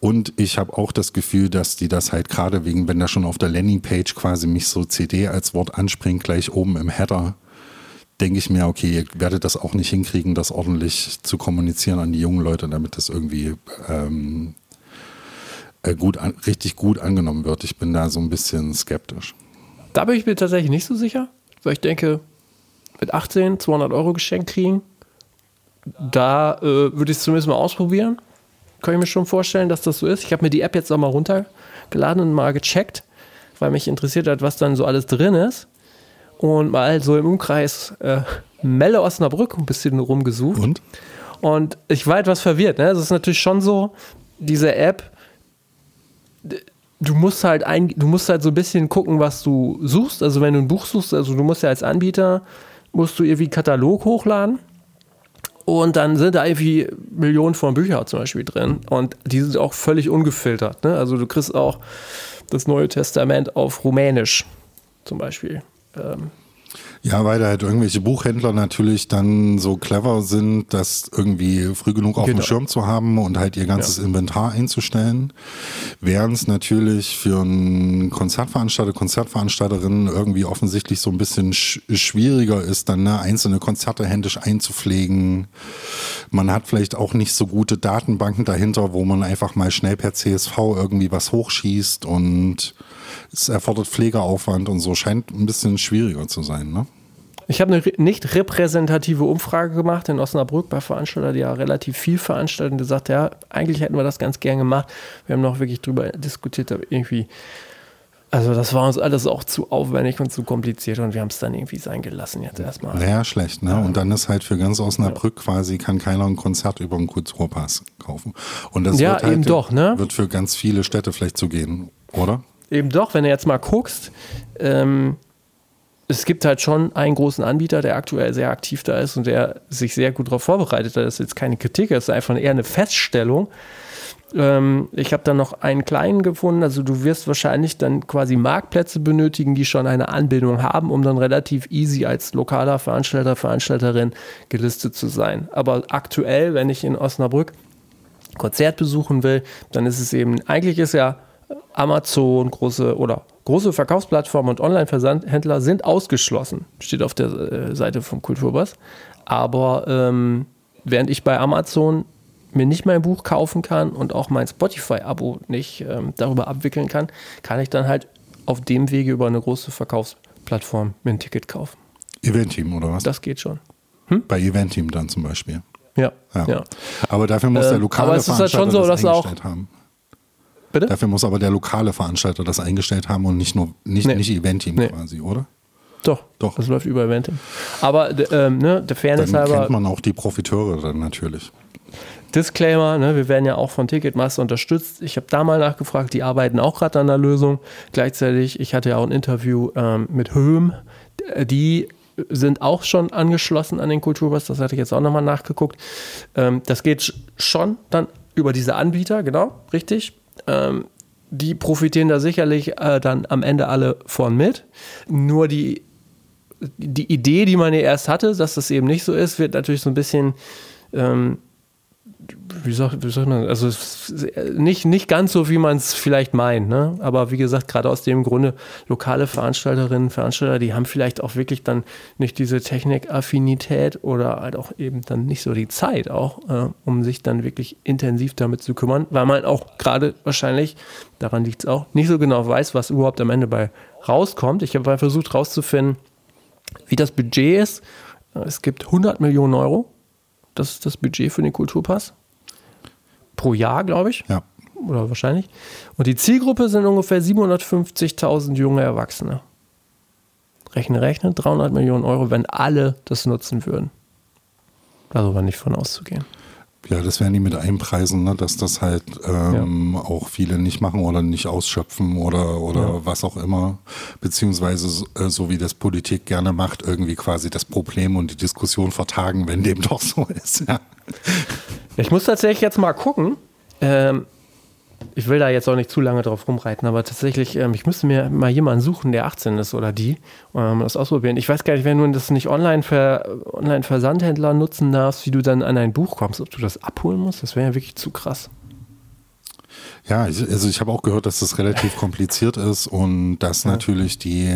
Und ich habe auch das Gefühl, dass die das halt gerade wegen, wenn da schon auf der Landingpage quasi mich so CD als Wort anspringt, gleich oben im Header, denke ich mir, okay, ihr werdet das auch nicht hinkriegen, das ordentlich zu kommunizieren an die jungen Leute, damit das irgendwie ähm, äh, gut an, richtig gut angenommen wird. Ich bin da so ein bisschen skeptisch. Da bin ich mir tatsächlich nicht so sicher, weil ich denke, mit 18 200 Euro geschenkt kriegen, da äh, würde ich es zumindest mal ausprobieren. Kann ich mir schon vorstellen, dass das so ist. Ich habe mir die App jetzt auch mal runtergeladen und mal gecheckt, weil mich interessiert hat, was dann so alles drin ist. Und mal so im Umkreis äh, Melle Osnabrück ein bisschen rumgesucht. Und? Und ich war etwas verwirrt. Ne? Es ist natürlich schon so, diese App, du musst halt ein, du musst halt so ein bisschen gucken, was du suchst. Also wenn du ein Buch suchst, also du musst ja als Anbieter, musst du irgendwie Katalog hochladen. Und dann sind da irgendwie Millionen von Büchern zum Beispiel drin. Und die sind auch völlig ungefiltert. Ne? Also du kriegst auch das Neue Testament auf Rumänisch zum Beispiel. Ähm, ja, weil da halt irgendwelche Buchhändler natürlich dann so clever sind, das irgendwie früh genug auf genau. dem Schirm zu haben und halt ihr ganzes ja. Inventar einzustellen. Während es natürlich für einen Konzertveranstalter, Konzertveranstalterinnen irgendwie offensichtlich so ein bisschen sch schwieriger ist, dann ne, einzelne Konzerte händisch einzupflegen. Man hat vielleicht auch nicht so gute Datenbanken dahinter, wo man einfach mal schnell per CSV irgendwie was hochschießt und es erfordert Pflegeaufwand und so scheint ein bisschen schwieriger zu sein, ne? Ich habe eine nicht repräsentative Umfrage gemacht in Osnabrück bei Veranstaltern, die ja relativ viel veranstalten, und gesagt, ja, eigentlich hätten wir das ganz gern gemacht. Wir haben noch wirklich drüber diskutiert, aber irgendwie, also das war uns alles auch zu aufwendig und zu kompliziert und wir haben es dann irgendwie sein gelassen jetzt erstmal. Naja, schlecht, ne? Und dann ist halt für ganz Osnabrück quasi, kann keiner ein Konzert über einen Kulturpass kaufen. Und das ja, wird halt, eben doch, ne? wird für ganz viele Städte vielleicht so gehen, oder? Eben doch, wenn du jetzt mal guckst, ähm, es gibt halt schon einen großen Anbieter, der aktuell sehr aktiv da ist und der sich sehr gut darauf vorbereitet hat. Das ist jetzt keine Kritik, das ist einfach eher eine Feststellung. Ähm, ich habe dann noch einen kleinen gefunden. Also du wirst wahrscheinlich dann quasi Marktplätze benötigen, die schon eine Anbindung haben, um dann relativ easy als lokaler Veranstalter, Veranstalterin gelistet zu sein. Aber aktuell, wenn ich in Osnabrück Konzert besuchen will, dann ist es eben, eigentlich ist ja Amazon, große oder große Verkaufsplattformen und Online-Versandhändler sind ausgeschlossen. Steht auf der äh, Seite vom Kulturbass. Aber ähm, während ich bei Amazon mir nicht mein Buch kaufen kann und auch mein Spotify-Abo nicht ähm, darüber abwickeln kann, kann ich dann halt auf dem Wege über eine große Verkaufsplattform mir ein Ticket kaufen. Eventim oder was? Das geht schon. Hm? Bei Eventim dann zum Beispiel. Ja, ja. ja. Aber dafür muss der lokale ähm, aber es ist halt schon so, das dass auch haben. Bitte? Dafür muss aber der lokale Veranstalter das eingestellt haben und nicht nur nicht, nee. nicht Eventim nee. quasi, oder? Doch, Doch. Das läuft über Eventim. Aber ähm, ne, der Fairness dann halber. kennt man auch die Profiteure dann natürlich. Disclaimer, ne, wir werden ja auch von Ticketmaster unterstützt. Ich habe da mal nachgefragt, die arbeiten auch gerade an der Lösung. Gleichzeitig, ich hatte ja auch ein Interview ähm, mit Höhm, die sind auch schon angeschlossen an den Kulturpass, das hatte ich jetzt auch nochmal nachgeguckt. Ähm, das geht schon dann über diese Anbieter, genau, richtig. Ähm, die profitieren da sicherlich äh, dann am Ende alle von mit. Nur die, die Idee, die man ja erst hatte, dass das eben nicht so ist, wird natürlich so ein bisschen ähm, wie sagt, wie sagt man, also nicht, nicht ganz so, wie man es vielleicht meint, ne? aber wie gesagt, gerade aus dem Grunde, lokale Veranstalterinnen, Veranstalter, die haben vielleicht auch wirklich dann nicht diese Technikaffinität oder halt auch eben dann nicht so die Zeit auch, äh, um sich dann wirklich intensiv damit zu kümmern, weil man auch gerade wahrscheinlich, daran liegt es auch, nicht so genau weiß, was überhaupt am Ende bei rauskommt. Ich habe versucht herauszufinden, wie das Budget ist. Es gibt 100 Millionen Euro das ist das Budget für den Kulturpass. Pro Jahr, glaube ich. Ja. Oder wahrscheinlich. Und die Zielgruppe sind ungefähr 750.000 junge Erwachsene. Rechne, rechne, 300 Millionen Euro, wenn alle das nutzen würden. Darüber nicht von auszugehen. Ja, das werden die mit einpreisen, ne? dass das halt ähm, ja. auch viele nicht machen oder nicht ausschöpfen oder, oder ja. was auch immer. Beziehungsweise so, äh, so wie das Politik gerne macht, irgendwie quasi das Problem und die Diskussion vertagen, wenn dem doch so ist. Ja. Ich muss tatsächlich jetzt mal gucken. Ähm, ich will da jetzt auch nicht zu lange drauf rumreiten, aber tatsächlich, ähm, ich müsste mir mal jemanden suchen, der 18 ist oder die, ähm, das ausprobieren. Ich weiß gar nicht, wenn du das nicht online für Online-Versandhändler nutzen darfst, wie du dann an ein Buch kommst, ob du das abholen musst, das wäre ja wirklich zu krass. Ja, also ich habe auch gehört, dass das relativ kompliziert ist und dass ja. natürlich die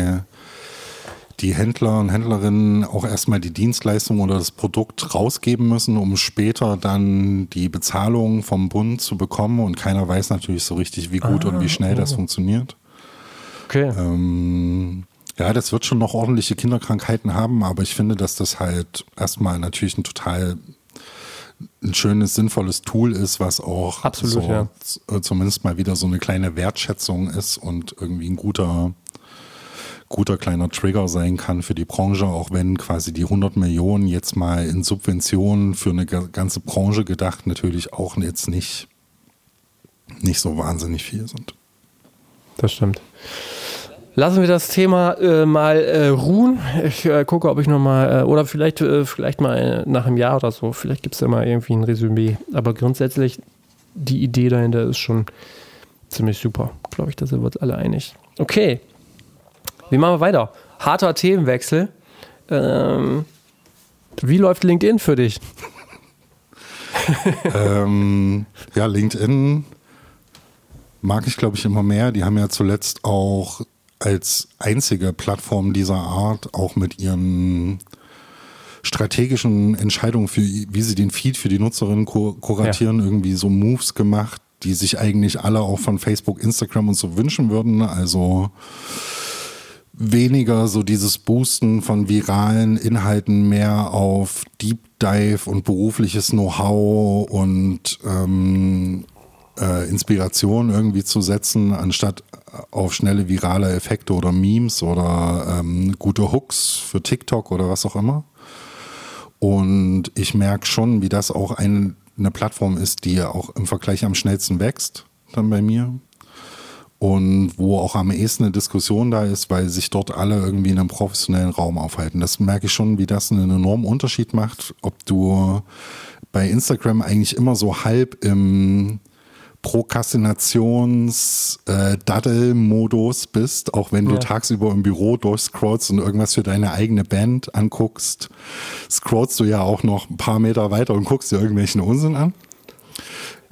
die Händler und Händlerinnen auch erstmal die Dienstleistung oder das Produkt rausgeben müssen, um später dann die Bezahlung vom Bund zu bekommen. Und keiner weiß natürlich so richtig, wie gut ah, und wie schnell oh. das funktioniert. Okay. Ähm, ja, das wird schon noch ordentliche Kinderkrankheiten haben, aber ich finde, dass das halt erstmal natürlich ein total ein schönes, sinnvolles Tool ist, was auch Absolut, so, ja. z- zumindest mal wieder so eine kleine Wertschätzung ist und irgendwie ein guter, guter kleiner Trigger sein kann für die Branche, auch wenn quasi die 100 Millionen jetzt mal in Subventionen für eine ga- ganze Branche gedacht natürlich auch jetzt nicht, nicht so wahnsinnig viel sind. Das stimmt. Lassen wir das Thema äh, mal äh, ruhen. Ich äh, gucke, ob ich nochmal, äh, oder vielleicht, äh, vielleicht mal äh, nach einem Jahr oder so, vielleicht gibt es ja mal irgendwie ein Resümee. Aber grundsätzlich, die Idee dahinter ist schon ziemlich super. Glaube ich, da sind wir uns alle einig. Okay, wie machen wir weiter? Harter Themenwechsel. Ähm, wie läuft LinkedIn für dich? ähm, ja, LinkedIn mag ich, glaube ich, immer mehr. Die haben ja zuletzt auch als einzige Plattform dieser Art auch mit ihren strategischen Entscheidungen, für, wie sie den Feed für die Nutzerinnen kuratieren, irgendwie so Moves gemacht, die sich eigentlich alle auch von Facebook, Instagram und so wünschen würden. Also weniger so dieses Boosten von viralen Inhalten, mehr auf Deep Dive und berufliches Know-how und ähm, äh, Inspiration irgendwie zu setzen, anstatt auf schnelle virale Effekte oder Memes oder ähm, gute Hooks für TikTok oder was auch immer. Und ich merke schon, wie das auch eine, eine Plattform ist, die auch im Vergleich am schnellsten wächst, dann bei mir und wo auch am ehesten eine Diskussion da ist, weil sich dort alle irgendwie in einem professionellen Raum aufhalten. Das merke ich schon, wie das einen enormen Unterschied macht, ob du bei Instagram eigentlich immer so halb im Prokrastinations-Daddel-Modus bist, auch wenn du Ja. tagsüber im Büro durchscrollst und irgendwas für deine eigene Band anguckst, scrollst du ja auch noch ein paar Meter weiter und guckst dir irgendwelchen Unsinn an.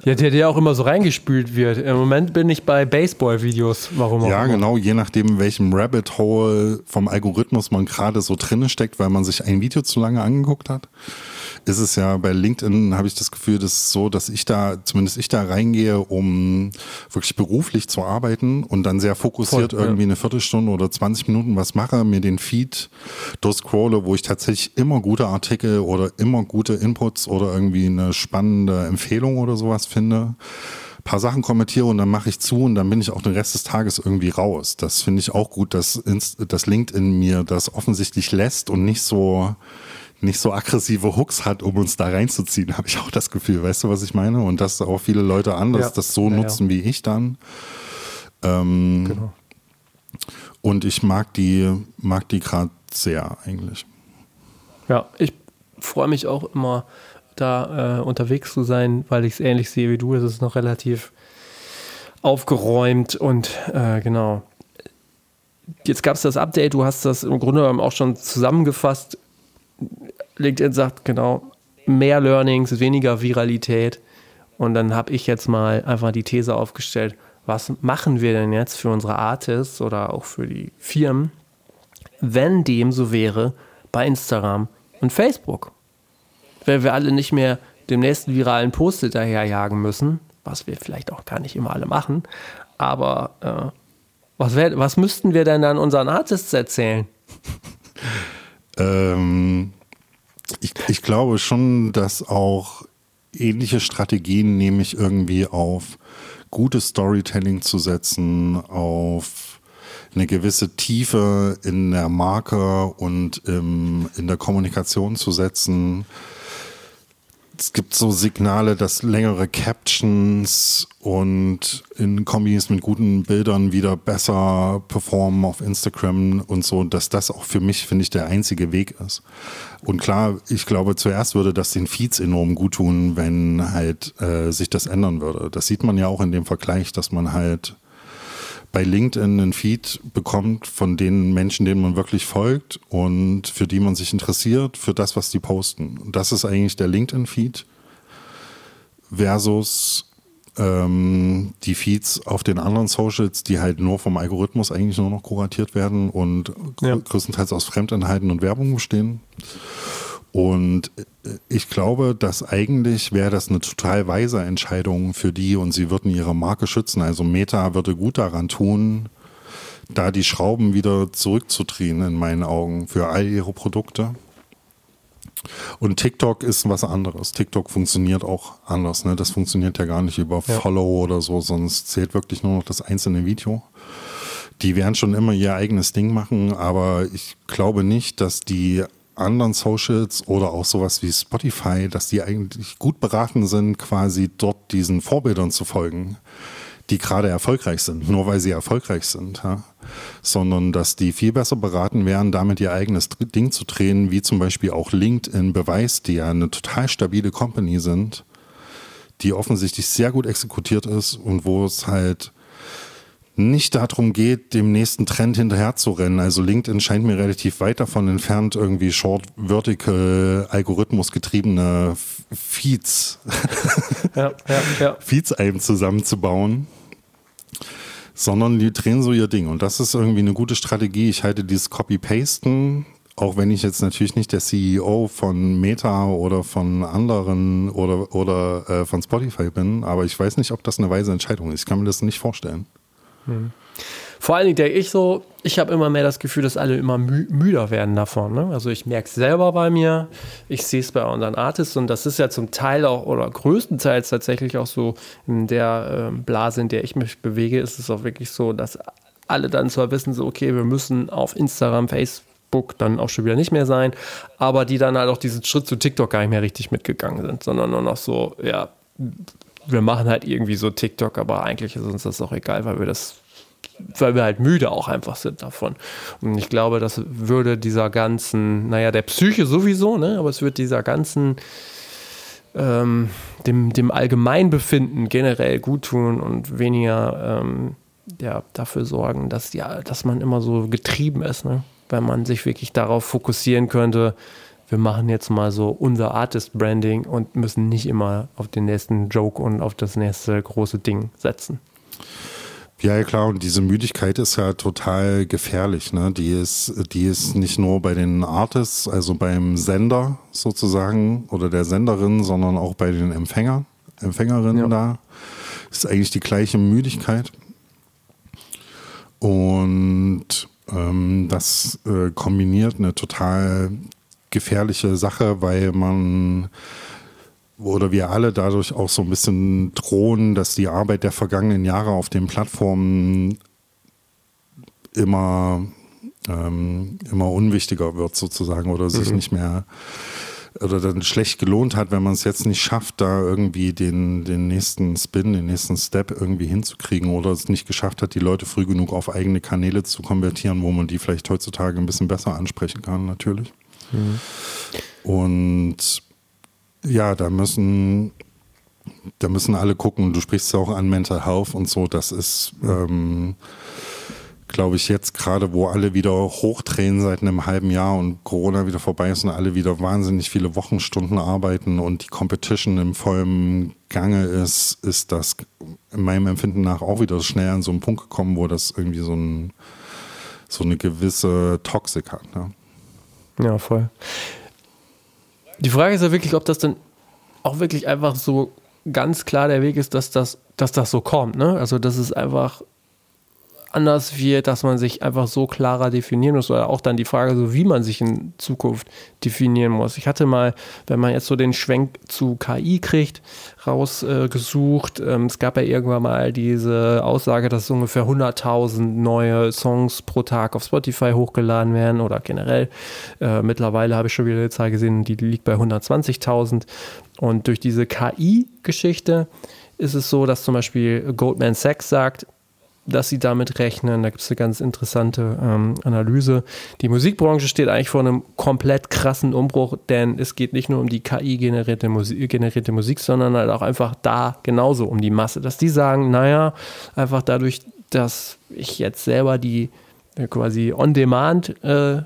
Ja, der, der auch immer so reingespült wird. Im Moment bin ich bei Baseball-Videos. Warum auch Ja, immer. genau, je nachdem, in welchem Rabbit Hole vom Algorithmus man gerade so drinne steckt, weil man sich ein Video zu lange angeguckt hat. Ist es ja bei LinkedIn, habe ich das Gefühl, das ist so, dass ich da, zumindest ich da reingehe, um wirklich beruflich zu arbeiten und dann sehr fokussiert Voll, ja. irgendwie eine Viertelstunde oder 20 Minuten was mache, mir den Feed durchscrolle, wo ich tatsächlich immer gute Artikel oder immer gute Inputs oder irgendwie eine spannende Empfehlung oder sowas finde paar Sachen kommentiere und dann mache ich zu und dann bin ich auch den Rest des Tages irgendwie raus. Das finde ich auch gut, dass, dass LinkedIn mir das offensichtlich lässt und nicht so nicht so aggressive Hooks hat, um uns da reinzuziehen, habe ich auch das Gefühl. Weißt du, was ich meine? Und dass auch viele Leute anders Ja. das so Ja, ja. nutzen wie ich dann. Ähm, Genau. Und ich mag die, mag die gerade sehr eigentlich. Ja, ich freue mich auch immer, da äh, unterwegs zu sein, weil ich es ähnlich sehe wie du. Es ist noch relativ aufgeräumt und äh, genau. Jetzt gab es das Update, du hast das im Grunde genommen auch schon zusammengefasst. LinkedIn sagt genau, mehr Learnings, weniger Viralität. Und dann habe ich jetzt mal einfach die These aufgestellt, was machen wir denn jetzt für unsere Artists oder auch für die Firmen, wenn dem so wäre bei Instagram und Facebook. Wenn wir alle nicht mehr dem nächsten viralen Post hinterherjagen müssen, was wir vielleicht auch gar nicht immer alle machen, aber äh, was, wär, was müssten wir denn dann unseren Artists erzählen? Ähm, ich, ich glaube schon, dass auch ähnliche Strategien, nämlich irgendwie auf gutes Storytelling zu setzen, auf eine gewisse Tiefe in der Marke und im, in der Kommunikation zu setzen. Es gibt so Signale, dass längere Captions und in Kombis mit guten Bildern wieder besser performen auf Instagram und so, dass das auch für mich, finde ich, der einzige Weg ist. Und klar, ich glaube, zuerst würde das den Feeds enorm gut tun, wenn halt äh, sich das ändern würde. Das sieht man ja auch in dem Vergleich, dass man halt bei LinkedIn einen Feed bekommt von den Menschen, denen man wirklich folgt und für die man sich interessiert, für das, was die posten. Und das ist eigentlich der LinkedIn-Feed versus ähm, die Feeds auf den anderen Socials, die halt nur vom Algorithmus eigentlich nur noch kuratiert werden und Ja. größtenteils aus Fremdinhalten und Werbung bestehen. Und äh, ich glaube, dass eigentlich wäre das eine total weise Entscheidung für die und sie würden ihre Marke schützen. Also Meta würde gut daran tun, da die Schrauben wieder zurückzudrehen in meinen Augen für all ihre Produkte. Und TikTok ist was anderes. TikTok funktioniert auch anders. Ne? Das funktioniert ja gar nicht über ja. Follow oder so, sonst zählt wirklich nur noch das einzelne Video. Die werden schon immer ihr eigenes Ding machen, aber ich glaube nicht, dass die anderen Socials oder auch sowas wie Spotify, dass die eigentlich gut beraten sind, quasi dort diesen Vorbildern zu folgen, die gerade erfolgreich sind, nur weil sie erfolgreich sind. Ja? Sondern dass die viel besser beraten wären, damit ihr eigenes Ding zu drehen, wie zum Beispiel auch LinkedIn Beweis, die ja eine total stabile Company sind, die offensichtlich sehr gut exekutiert ist und wo es halt nicht darum geht, dem nächsten Trend hinterher zu rennen. Also LinkedIn scheint mir relativ weit davon entfernt, irgendwie Short Vertical Algorithmus getriebene Feeds, ja, ja, ja. Feeds einem zusammenzubauen. Sondern die drehen so ihr Ding. Und das ist irgendwie eine gute Strategie. Ich halte dieses Copy-Pasten, auch wenn ich jetzt natürlich nicht der CEO von Meta oder von anderen oder, oder äh, von Spotify bin, aber ich weiß nicht, ob das eine weise Entscheidung ist. Ich kann mir das nicht vorstellen. Vor allen Dingen denke ich so, ich habe immer mehr das Gefühl, dass alle immer mü müder werden davon. Ne? Also ich merke es selber bei mir, ich sehe es bei unseren Artists und das ist ja zum Teil auch oder größtenteils tatsächlich auch so in der äh, Blase, in der ich mich bewege, ist es auch wirklich so, dass alle dann zwar wissen, so okay, wir müssen auf Instagram, Facebook dann auch schon wieder nicht mehr sein, aber die dann halt auch diesen Schritt zu TikTok gar nicht mehr richtig mitgegangen sind, sondern nur noch so, ja, wir machen halt irgendwie so TikTok, aber eigentlich ist uns das auch egal, weil wir das, weil wir halt müde auch einfach sind davon. Und ich glaube, das würde dieser ganzen, naja, der Psyche sowieso, ne, aber es wird dieser ganzen, ähm, dem, dem Allgemeinbefinden generell gut tun und weniger ähm, ja, dafür sorgen, dass, ja, dass man immer so getrieben ist, ne? wenn man sich wirklich darauf fokussieren könnte, wir machen jetzt mal so unser Artist-Branding und müssen nicht immer auf den nächsten Joke und auf das nächste große Ding setzen. Ja, ja, klar, und diese Müdigkeit ist ja total gefährlich. Ne? Die, ist, die ist nicht nur bei den Artists, also beim Sender sozusagen oder der Senderin, sondern auch bei den Empfängern, Empfängerinnen ja. da. Ist eigentlich die gleiche Müdigkeit. Und ähm, das äh, kombiniert eine total gefährliche Sache, weil man oder wir alle dadurch auch so ein bisschen drohen, dass die Arbeit der vergangenen Jahre auf den Plattformen immer, ähm, immer unwichtiger wird sozusagen oder sich mhm. nicht mehr oder dann schlecht gelohnt hat, wenn man es jetzt nicht schafft, da irgendwie den, den nächsten Spin, den nächsten Step irgendwie hinzukriegen oder es nicht geschafft hat, die Leute früh genug auf eigene Kanäle zu konvertieren, wo man die vielleicht heutzutage ein bisschen besser ansprechen kann, natürlich. Mhm. Und ja, da müssen, da müssen alle gucken. Du sprichst ja auch an Mental Health und so. Das ist, ähm, glaube ich, jetzt gerade, wo alle wieder hochdrehen seit einem halben Jahr und Corona wieder vorbei ist und alle wieder wahnsinnig viele Wochenstunden arbeiten und die Competition im vollen Gange ist, ist das in meinem Empfinden nach auch wieder schnell an so einen Punkt gekommen, wo das irgendwie so, ein, so eine gewisse Toxik hat. Ne? Ja, voll. Die Frage ist ja wirklich, ob das dann auch wirklich einfach so ganz klar der Weg ist, dass das, dass das so kommt. Ne? Also, dass es einfach anders wird, dass man sich einfach so klarer definieren muss oder auch dann die Frage, so wie man sich in Zukunft definieren muss. Ich hatte mal, wenn man jetzt so den Schwenk zu KI kriegt, rausgesucht. Äh, ähm, es gab ja irgendwann mal diese Aussage, dass ungefähr 100.000 neue Songs pro Tag auf Spotify hochgeladen werden oder generell. Äh, mittlerweile habe ich schon wieder eine Zahl gesehen, die liegt bei 120.000. Und durch diese KI-Geschichte ist es so, dass zum Beispiel Goldman Sachs sagt, dass sie damit rechnen. Da gibt es eine ganz interessante ähm, Analyse. Die Musikbranche steht eigentlich vor einem komplett krassen Umbruch, denn es geht nicht nur um die KI-generierte Musik, generierte Musik, sondern halt auch einfach da genauso um die Masse. Dass die sagen, naja, einfach dadurch, dass ich jetzt selber die äh, quasi on-demand äh,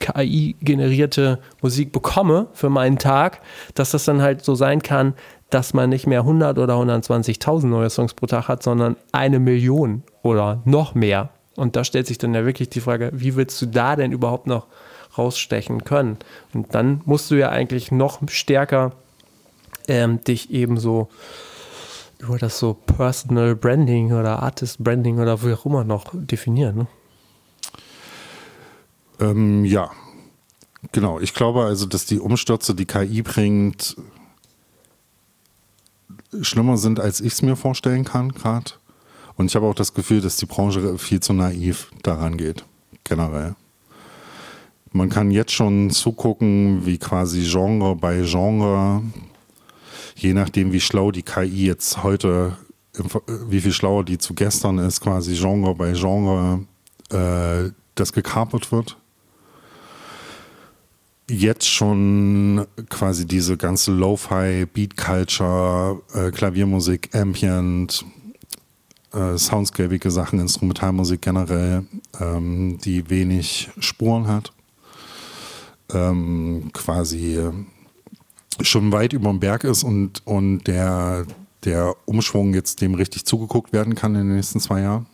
KI-generierte Musik bekomme für meinen Tag, dass das dann halt so sein kann, dass man nicht mehr 100 oder 120.000 neue Songs pro Tag hat, sondern eine Million oder noch mehr. Und da stellt sich dann ja wirklich die Frage, wie willst du da denn überhaupt noch rausstechen können? Und dann musst du ja eigentlich noch stärker ähm, dich eben so über das so Personal Branding oder Artist Branding oder wie auch immer noch definieren. Ne? Ähm, ja, Genau, ich glaube also, dass die Umstürze, die KI bringt, schlimmer sind, als ich es mir vorstellen kann, gerade. Und ich habe auch das Gefühl, dass die Branche viel zu naiv daran geht, generell. Man kann jetzt schon zugucken, wie quasi Genre bei Genre, je nachdem, wie schlau die KI jetzt heute, wie viel schlauer die zu gestern ist, quasi Genre bei Genre, äh, das gekapert wird jetzt schon quasi diese ganze Lo-Fi, Beat Culture, äh, Klaviermusik, Ambient, äh, soundscapige Sachen, Instrumentalmusik generell, ähm, die wenig Spuren hat, ähm, quasi schon weit über dem Berg ist und, und der, der Umschwung jetzt dem richtig zugeguckt werden kann in den nächsten zwei Jahren.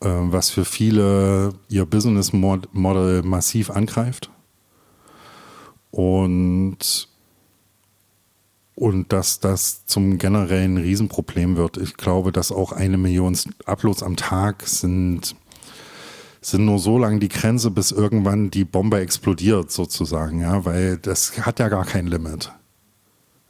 Äh, was für viele ihr Business Model massiv angreift und, und dass das zum generellen Riesenproblem wird. Ich glaube, dass auch eine Million Uploads am Tag sind, sind nur so lange die Grenze, bis irgendwann die Bombe explodiert, sozusagen, ja, weil das hat ja gar kein Limit.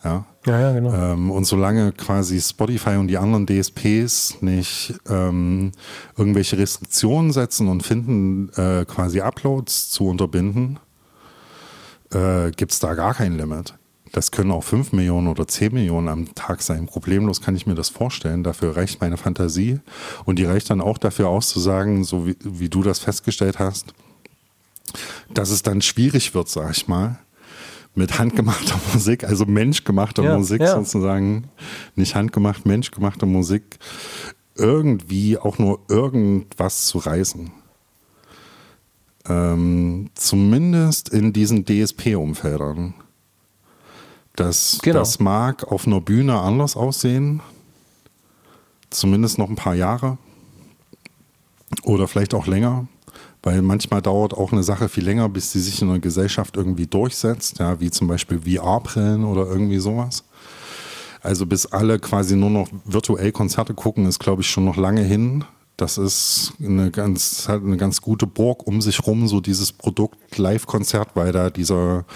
Ja, ja, ja genau. Ähm, und solange quasi Spotify und die anderen DSPs nicht ähm, irgendwelche Restriktionen setzen und finden, äh, quasi Uploads zu unterbinden, äh, gibt es da gar kein Limit. Das können auch 5 Millionen oder 10 Millionen am Tag sein. Problemlos kann ich mir das vorstellen. Dafür reicht meine Fantasie. Und die reicht dann auch dafür auszusagen, so wie, wie du das festgestellt hast, dass es dann schwierig wird, sag ich mal, mit handgemachter Musik, also menschgemachter ja, Musik ja. sozusagen, nicht handgemacht, menschgemachter Musik, irgendwie auch nur irgendwas zu reißen ähm, zumindest in diesen DSP-Umfeldern. Das, genau. das mag auf einer Bühne anders aussehen, zumindest noch ein paar Jahre oder vielleicht auch länger, weil manchmal dauert auch eine Sache viel länger, bis sie sich in der Gesellschaft irgendwie durchsetzt, ja, wie zum Beispiel VR-Brillen oder irgendwie sowas. Also bis alle quasi nur noch virtuell Konzerte gucken, ist glaube ich schon noch lange hin. Das ist eine ganz, hat eine ganz gute Burg um sich rum, so dieses Produkt Live-Konzert, weil da dieser,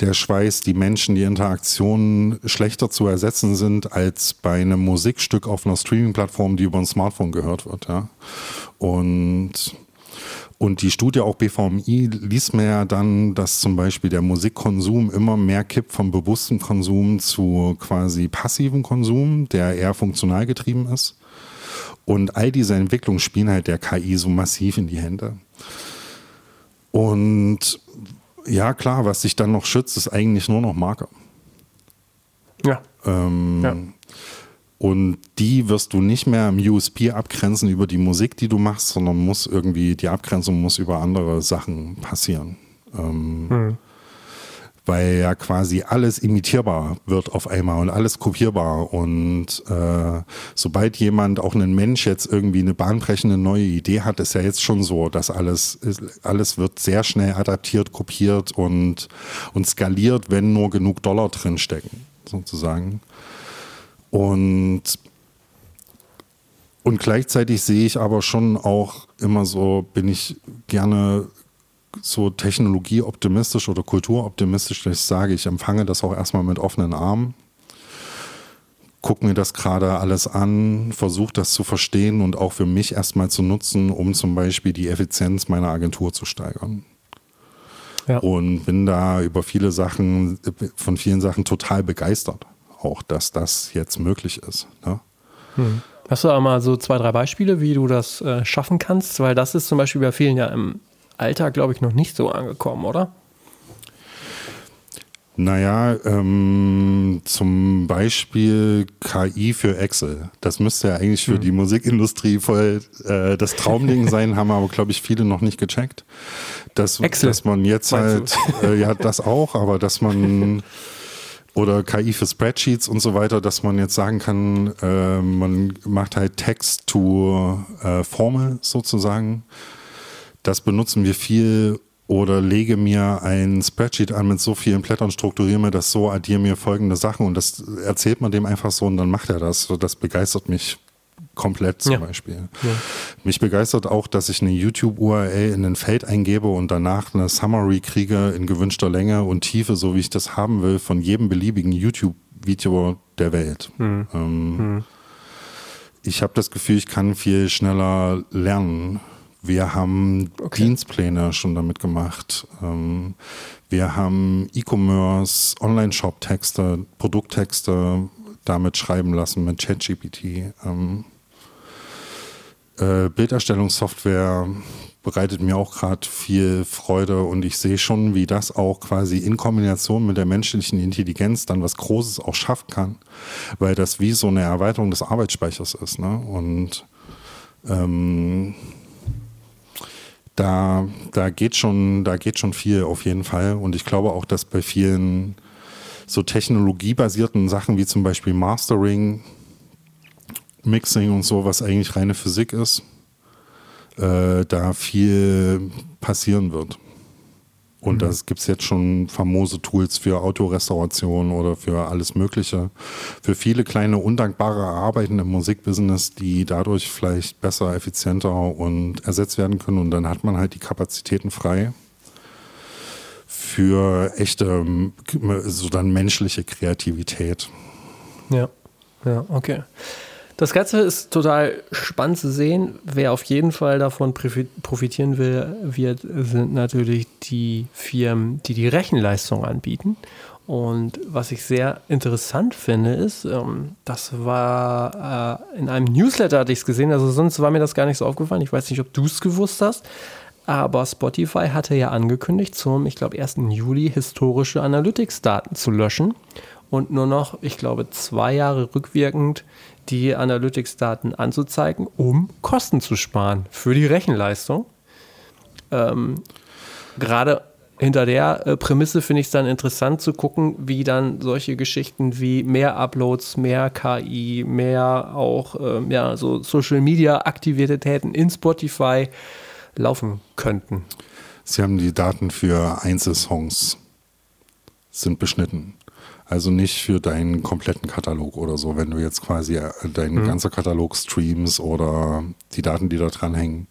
der Schweiß, die Menschen, die Interaktionen schlechter zu ersetzen sind als bei einem Musikstück auf einer Streaming-Plattform, die über ein Smartphone gehört wird, ja. Und und die Studie auch BVMI ließ mir ja dann, dass zum Beispiel der Musikkonsum immer mehr kippt vom bewussten Konsum zu quasi passiven Konsum, der eher funktional getrieben ist. Und all diese Entwicklungen spielen halt der KI so massiv in die Hände. Und ja, klar, was sich dann noch schützt, ist eigentlich nur noch Marke. Ja. Ähm, ja. Und die wirst du nicht mehr im USP abgrenzen über die Musik, die du machst, sondern muss irgendwie, die Abgrenzung muss über andere Sachen passieren. Ähm, hm weil ja quasi alles imitierbar wird auf einmal und alles kopierbar. Und äh, sobald jemand, auch ein Mensch jetzt irgendwie eine bahnbrechende neue Idee hat, ist ja jetzt schon so, dass alles, alles wird sehr schnell adaptiert, kopiert und, und skaliert, wenn nur genug Dollar drinstecken, sozusagen. Und und gleichzeitig sehe ich aber schon auch immer so, bin ich gerne so technologieoptimistisch oder kulturoptimistisch, dass ich sage, ich empfange das auch erstmal mit offenen Armen, gucke mir das gerade alles an, versuche das zu verstehen und auch für mich erstmal zu nutzen, um zum Beispiel die Effizienz meiner Agentur zu steigern. Ja. Und bin da über viele Sachen, von vielen Sachen total begeistert, auch dass das jetzt möglich ist. Ne? Hm. Hast du da mal so zwei, drei Beispiele, wie du das äh, schaffen kannst? Weil das ist zum Beispiel bei vielen ja im Alltag, glaube ich, noch nicht so angekommen, oder? Naja, ähm, zum Beispiel KI für Excel. Das müsste ja eigentlich für hm. die Musikindustrie voll äh, das Traumding sein, haben aber, glaube ich, viele noch nicht gecheckt. Dass, Excel. dass man jetzt halt, äh, ja, das auch, aber dass man oder KI für Spreadsheets und so weiter, dass man jetzt sagen kann, äh, man macht halt Text to äh, Formel sozusagen das benutzen wir viel oder lege mir ein Spreadsheet an mit so vielen Blättern, strukturiere mir das so, addiere mir folgende Sachen und das erzählt man dem einfach so und dann macht er das. Das begeistert mich komplett zum Ja. Beispiel. Mich begeistert auch, dass ich eine YouTube-URL in ein Feld eingebe und danach eine Summary kriege in gewünschter Länge und Tiefe, so wie ich das haben will, von jedem beliebigen YouTube-Video der Welt. Ähm, Ich habe das Gefühl, ich kann viel schneller lernen. Wir haben Dienstpläne schon damit gemacht. Ähm, wir haben E-Commerce, Online-Shop-Texte, Produkttexte damit schreiben lassen mit ChatGPT. Ähm, äh, Bilderstellungssoftware bereitet mir auch gerade viel Freude und ich sehe schon, wie das auch quasi in Kombination mit der menschlichen Intelligenz dann was Großes auch schaffen kann, weil das wie so eine Erweiterung des Arbeitsspeichers ist. Ne? Und ähm, da, da, geht schon, da geht schon viel auf jeden Fall und ich glaube auch, dass bei vielen so technologiebasierten Sachen wie zum Beispiel Mastering, Mixing und so, was eigentlich reine Physik ist, äh, da viel passieren wird. Und da gibt es jetzt schon famose Tools für Autorestauration oder für alles Mögliche. Für viele kleine undankbare Arbeiten im Musikbusiness, die dadurch vielleicht besser, effizienter und ersetzt werden können. Und dann hat man halt die Kapazitäten frei für echte, so dann menschliche Kreativität. Ja, ja, okay. Das Ganze ist total spannend zu sehen. Wer auf jeden Fall davon profi- profitieren will, wird, sind natürlich die Firmen, die die Rechenleistung anbieten. Und was ich sehr interessant finde, ist, ähm, das war äh, in einem Newsletter hatte ich es gesehen, also sonst war mir das gar nicht so aufgefallen. Ich weiß nicht, ob du es gewusst hast, aber Spotify hatte ja angekündigt, zum, ich glaube, 1. Juli historische Analytics-Daten zu löschen und nur noch, ich glaube, zwei Jahre rückwirkend die Analytics-Daten anzuzeigen, um Kosten zu sparen für die Rechenleistung. Ähm, Gerade hinter der äh, Prämisse finde ich es dann interessant zu gucken, wie dann solche Geschichten wie mehr Uploads, mehr KI, mehr auch ähm, ja, so Social Media Aktivitäten in Spotify laufen könnten. Sie haben die Daten für Einzelsongs sind beschnitten. Also nicht für deinen kompletten Katalog oder so, wenn du jetzt quasi äh, deinen ganzen Katalog streamst oder die Daten, die da dranhängen.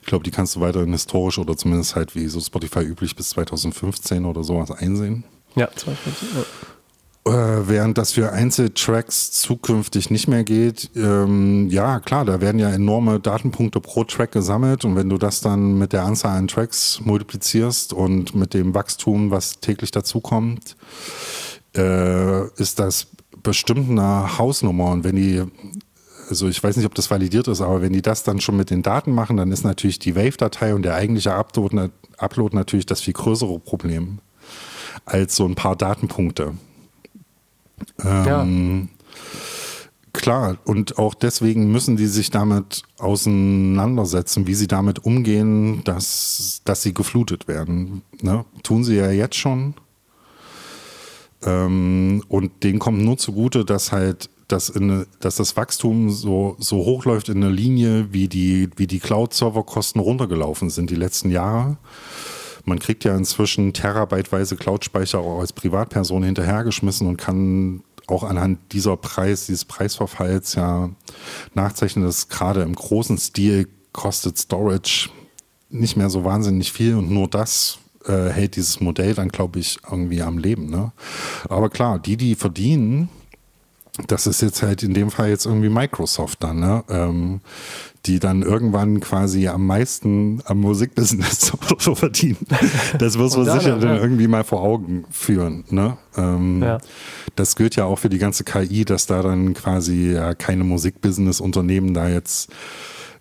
Ich glaube, die kannst du weiterhin historisch oder zumindest halt wie so Spotify üblich bis 2015 oder sowas einsehen. Ja, 2015. Ja. Äh, während das für Einzeltracks zukünftig nicht mehr geht, ähm, ja klar, da werden ja enorme Datenpunkte pro Track gesammelt und wenn du das dann mit der Anzahl an Tracks multiplizierst und mit dem Wachstum, was täglich dazukommt, äh, ist das bestimmt eine Hausnummer und wenn die also ich weiß nicht, ob das validiert ist, aber wenn die das dann schon mit den Daten machen, dann ist natürlich die Wave-Datei und der eigentliche Upload, Upload natürlich das viel größere Problem als so ein paar Datenpunkte. Ähm, Klar, und auch deswegen müssen die sich damit auseinandersetzen, wie sie damit umgehen, dass, dass sie geflutet werden. Ne? Tun sie ja jetzt schon. Ähm, und denen kommt nur zugute, dass halt dass, in, dass das Wachstum so, so hochläuft in einer Linie, wie die, wie die Cloud-Server-Kosten runtergelaufen sind die letzten Jahre. Man kriegt ja inzwischen terabyteweise Cloud-Speicher auch als Privatperson hinterhergeschmissen und kann auch anhand dieser Preis, dieses Preisverfalls ja nachzeichnen, dass gerade im großen Stil kostet Storage nicht mehr so wahnsinnig viel und nur das äh, hält dieses Modell dann, glaube ich, irgendwie am Leben. Ne? Aber klar, die, die verdienen, das ist jetzt halt in dem Fall jetzt irgendwie Microsoft dann, ne? Ähm, die dann irgendwann quasi am meisten am Musikbusiness so verdienen. Das muss man da sicher dann, ja. irgendwie mal vor Augen führen. Ne? Ähm, Ja. Das gilt ja auch für die ganze KI, dass da dann quasi ja keine Musikbusiness-Unternehmen da jetzt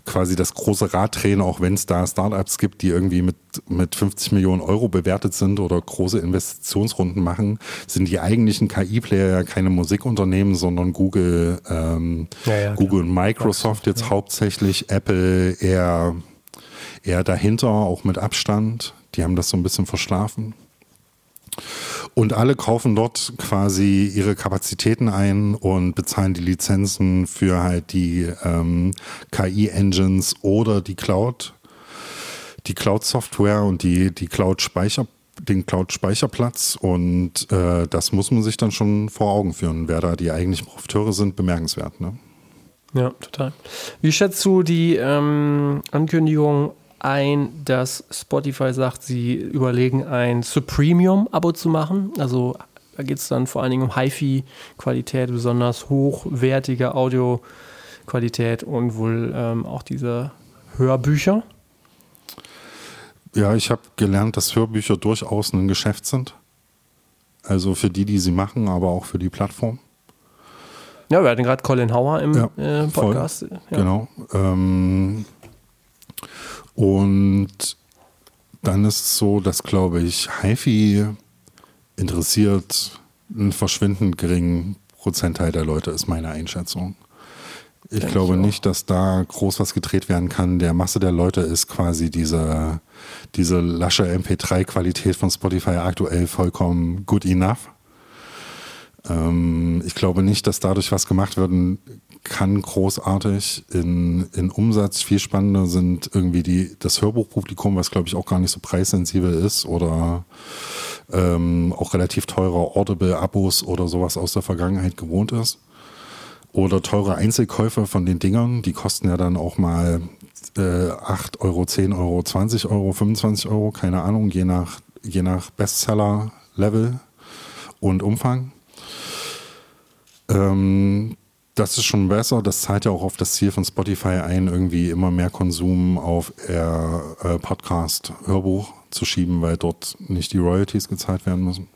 quasi das große Rad drehen, auch wenn es da Startups gibt, die irgendwie mit, mit 50 Millionen Euro bewertet sind oder große Investitionsrunden machen, sind die eigentlichen KI-Player ja keine Musikunternehmen, sondern Google, ähm, Ja, ja, Google und Microsoft jetzt hauptsächlich, Apple eher, eher dahinter, auch mit Abstand. Die haben das so ein bisschen verschlafen. Und alle kaufen dort quasi ihre Kapazitäten ein und bezahlen die Lizenzen für halt die ähm, KI-Engines oder die Cloud, die Cloud-Software und die, die Cloud-Speicher, den Cloud-Speicherplatz. Und äh, das muss man sich dann schon vor Augen führen. Wer da die eigentlichen Profiteure sind, bemerkenswert. Ne? Ja, total. Wie schätzt du die ähm, Ankündigung ein, dass Spotify sagt, sie überlegen ein Supremium-Abo zu machen? Also da geht es dann vor allen Dingen um HiFi-Qualität, besonders hochwertige Audioqualität und wohl ähm, auch diese Hörbücher. Ja, ich habe gelernt, dass Hörbücher durchaus ein Geschäft sind. Also für die, die sie machen, aber auch für die Plattform. Ja, wir hatten gerade Colin Hauer im ja, äh, Podcast. Ja. Genau. Ähm, und dann ist es so, dass, glaube ich, HiFi interessiert einen verschwindend geringen Prozentteil der Leute, ist meine Einschätzung. Ich Denk glaube ich nicht, dass da groß was gedreht werden kann. Der Masse der Leute ist quasi diese, diese lasche MP3-Qualität von Spotify aktuell vollkommen good enough. Ähm, ich glaube nicht, dass dadurch was gemacht werden kann, großartig. In, in Umsatz viel spannender sind irgendwie die, das Hörbuchpublikum, was glaube ich auch gar nicht so preissensibel ist oder ähm, auch relativ teure Audible-Abos oder sowas aus der Vergangenheit gewohnt ist. Oder teure Einzelkäufe von den Dingern, die kosten ja dann auch mal äh, 8 Euro, 10 Euro, 20 Euro, 25 Euro, keine Ahnung, je nach, je nach Bestseller-Level und Umfang. Ähm, das ist schon besser. Das zahlt ja auch auf das Ziel von Spotify ein, irgendwie immer mehr Konsum auf eher äh, Podcast, Hörbuch zu schieben, weil dort nicht die Royalties gezahlt werden müssen.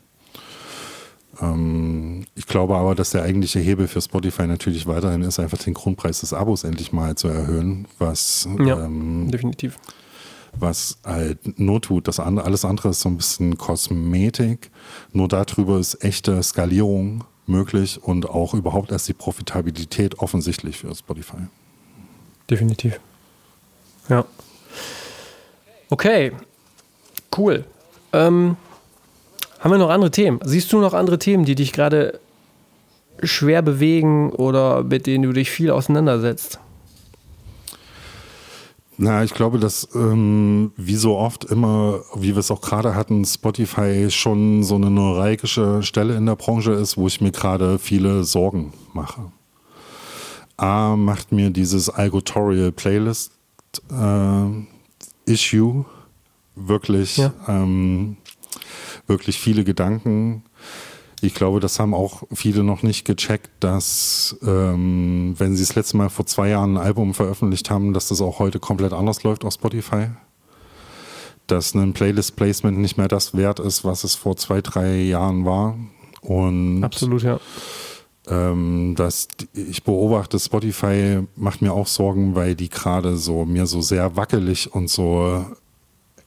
Ähm, ich glaube aber, dass der eigentliche Hebel für Spotify natürlich weiterhin ist, einfach den Grundpreis des Abos endlich mal zu erhöhen, was ja, ähm, definitiv. Was halt nur tut. Das andere, alles andere ist so ein bisschen Kosmetik. Nur darüber ist echte Skalierung möglich und auch überhaupt erst die Profitabilität offensichtlich für Spotify. Definitiv. Ja. Okay, cool. Ähm, haben wir noch andere Themen? Siehst du noch andere Themen, die dich gerade schwer bewegen oder mit denen du dich viel auseinandersetzt? Na, ich glaube, dass ähm, wie so oft immer, wie wir es auch gerade hatten, Spotify schon so eine neuralgische Stelle in der Branche ist, wo ich mir gerade viele Sorgen mache. A macht mir dieses Algotorial Playlist äh, Issue wirklich ja. ähm, wirklich viele Gedanken. Ich glaube, das haben auch viele noch nicht gecheckt, dass ähm, wenn sie das letzte Mal vor zwei Jahren ein Album veröffentlicht haben, dass das auch heute komplett anders läuft auf Spotify. Dass ein Playlist-Placement nicht mehr das wert ist, was es vor zwei, drei Jahren war. Und Absolut, ja. Ähm, dass ich beobachte, Spotify macht mir auch Sorgen, weil die gerade so mir so sehr wackelig und so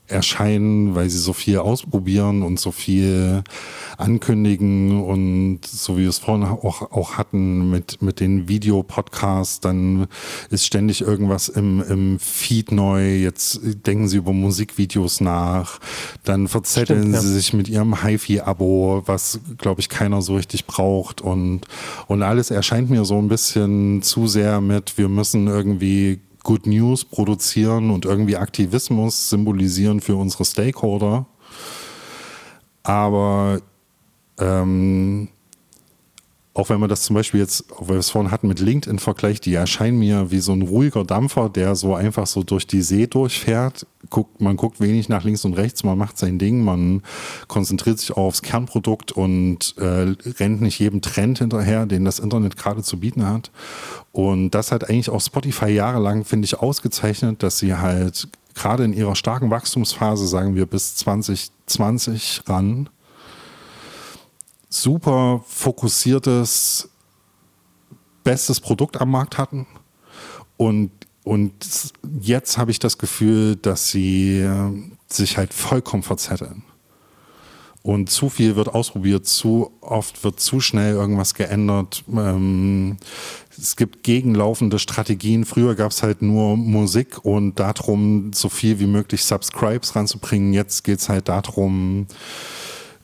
erscheinen, weil sie so viel ausprobieren und so viel ankündigen und so wie wir es vorhin auch, auch hatten mit, mit den Videopodcasts, dann ist ständig irgendwas im, im Feed neu, jetzt denken sie über Musikvideos nach, dann verzetteln Stimmt, ja. sie sich mit ihrem HiFi-Abo, was glaube ich keiner so richtig braucht. Und, und alles erscheint mir so ein bisschen zu sehr mit, wir müssen irgendwie Good News produzieren und irgendwie Aktivismus symbolisieren für unsere Stakeholder. Aber ähm, auch wenn man das zum Beispiel jetzt, weil wir es vorhin hatten mit LinkedIn vergleicht, die erscheinen mir wie so ein ruhiger Dampfer, der so einfach so durch die See durchfährt. Guckt, man guckt wenig nach links und rechts, man macht sein Ding, man konzentriert sich aufs Kernprodukt und äh, rennt nicht jedem Trend hinterher, den das Internet gerade zu bieten hat. Und das hat eigentlich auch Spotify jahrelang, finde ich, ausgezeichnet, dass sie halt gerade in ihrer starken Wachstumsphase, sagen wir bis 2020 ran, super fokussiertes, bestes Produkt am Markt hatten. Und, und jetzt habe ich das Gefühl, dass sie äh, sich halt vollkommen verzetteln. Und zu viel wird ausprobiert, zu oft wird zu schnell irgendwas geändert. Ähm, es gibt gegenlaufende Strategien. Früher gab es halt nur Musik und darum, so viel wie möglich Subscribes ranzubringen. Jetzt geht es halt darum,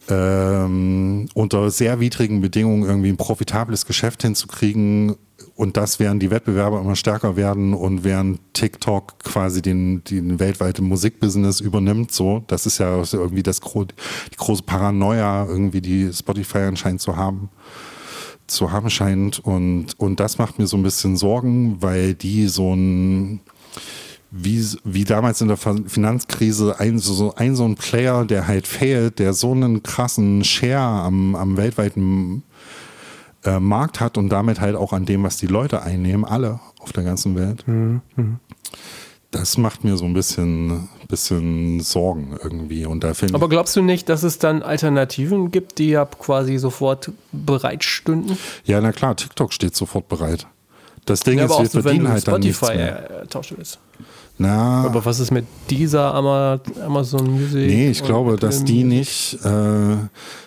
ähm, unter sehr widrigen Bedingungen irgendwie ein profitables Geschäft hinzukriegen und das während die Wettbewerber immer stärker werden und während TikTok quasi den, den weltweite Musikbusiness übernimmt, so, das ist ja irgendwie das die große Paranoia irgendwie, die Spotify anscheinend zu haben. zu haben scheint. Und, und das macht mir so ein bisschen Sorgen, weil die so ein, wie, wie damals in der Finanzkrise, ein so, ein so ein Player, der halt fehlt, der so einen krassen Share am, am weltweiten äh, Markt hat und damit halt auch an dem, was die Leute einnehmen, alle auf der ganzen Welt. Mhm. Das macht mir so ein bisschen, bisschen Sorgen irgendwie. Und da Aber glaubst du nicht, dass es dann Alternativen gibt, die ja quasi sofort bereit stünden? Ja, na klar, TikTok steht sofort bereit. Das Ding ja, ist, wir verdienen halt dann nichts mehr. tauschen willst. Na, aber was ist mit dieser Amazon Music? Nee, ich glaube, dass die nicht, äh,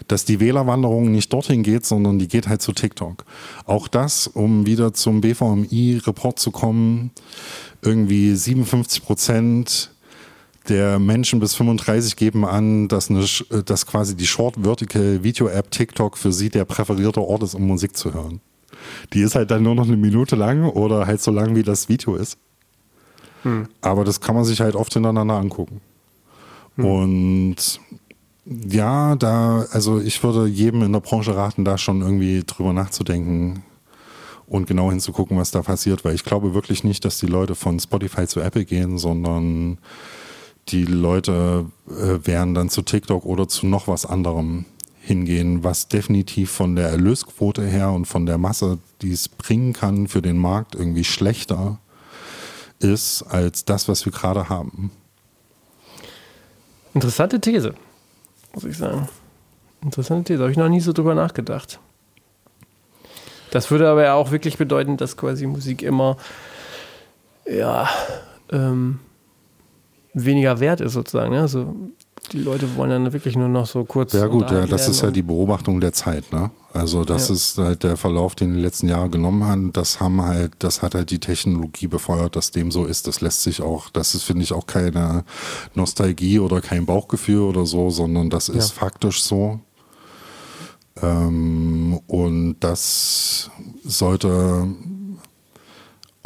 dass die Wählerwanderung nicht dorthin geht, sondern die geht halt zu TikTok. Auch das, um wieder zum BVMI-Report zu kommen, irgendwie 57 Prozent der Menschen bis 35 geben an, dass, eine, dass quasi die Short Vertical Video App TikTok für sie der präferierte Ort ist, um Musik zu hören. Die ist halt dann nur noch eine Minute lang oder halt so lang, wie das Video ist. Hm. Aber das kann man sich halt oft hintereinander angucken. Hm. Und ja, da, also ich würde jedem in der Branche raten, da schon irgendwie drüber nachzudenken und genau hinzugucken, was da passiert, weil ich glaube wirklich nicht, dass die Leute von Spotify zu Apple gehen, sondern die Leute äh, werden dann zu TikTok oder zu noch was anderem hingehen, was definitiv von der Erlösquote her und von der Masse, die es bringen kann für den Markt, irgendwie schlechter ist als das, was wir gerade haben. Interessante These, muss ich sagen. Interessante These, habe ich noch nie so drüber nachgedacht. Das würde aber ja auch wirklich bedeuten, dass quasi Musik immer ja, ähm, weniger wert ist sozusagen. Ne? Also die Leute wollen dann wirklich nur noch so kurz. Ja gut, ja, das ist ja die Beobachtung der Zeit, ne? Also das ja. ist halt der Verlauf, den die letzten Jahre genommen haben. Das haben halt, das hat halt die Technologie befeuert, dass dem so ist. Das lässt sich auch, das ist, finde ich, auch keine Nostalgie oder kein Bauchgefühl oder so, sondern das ist ja. faktisch so. Ähm, und das sollte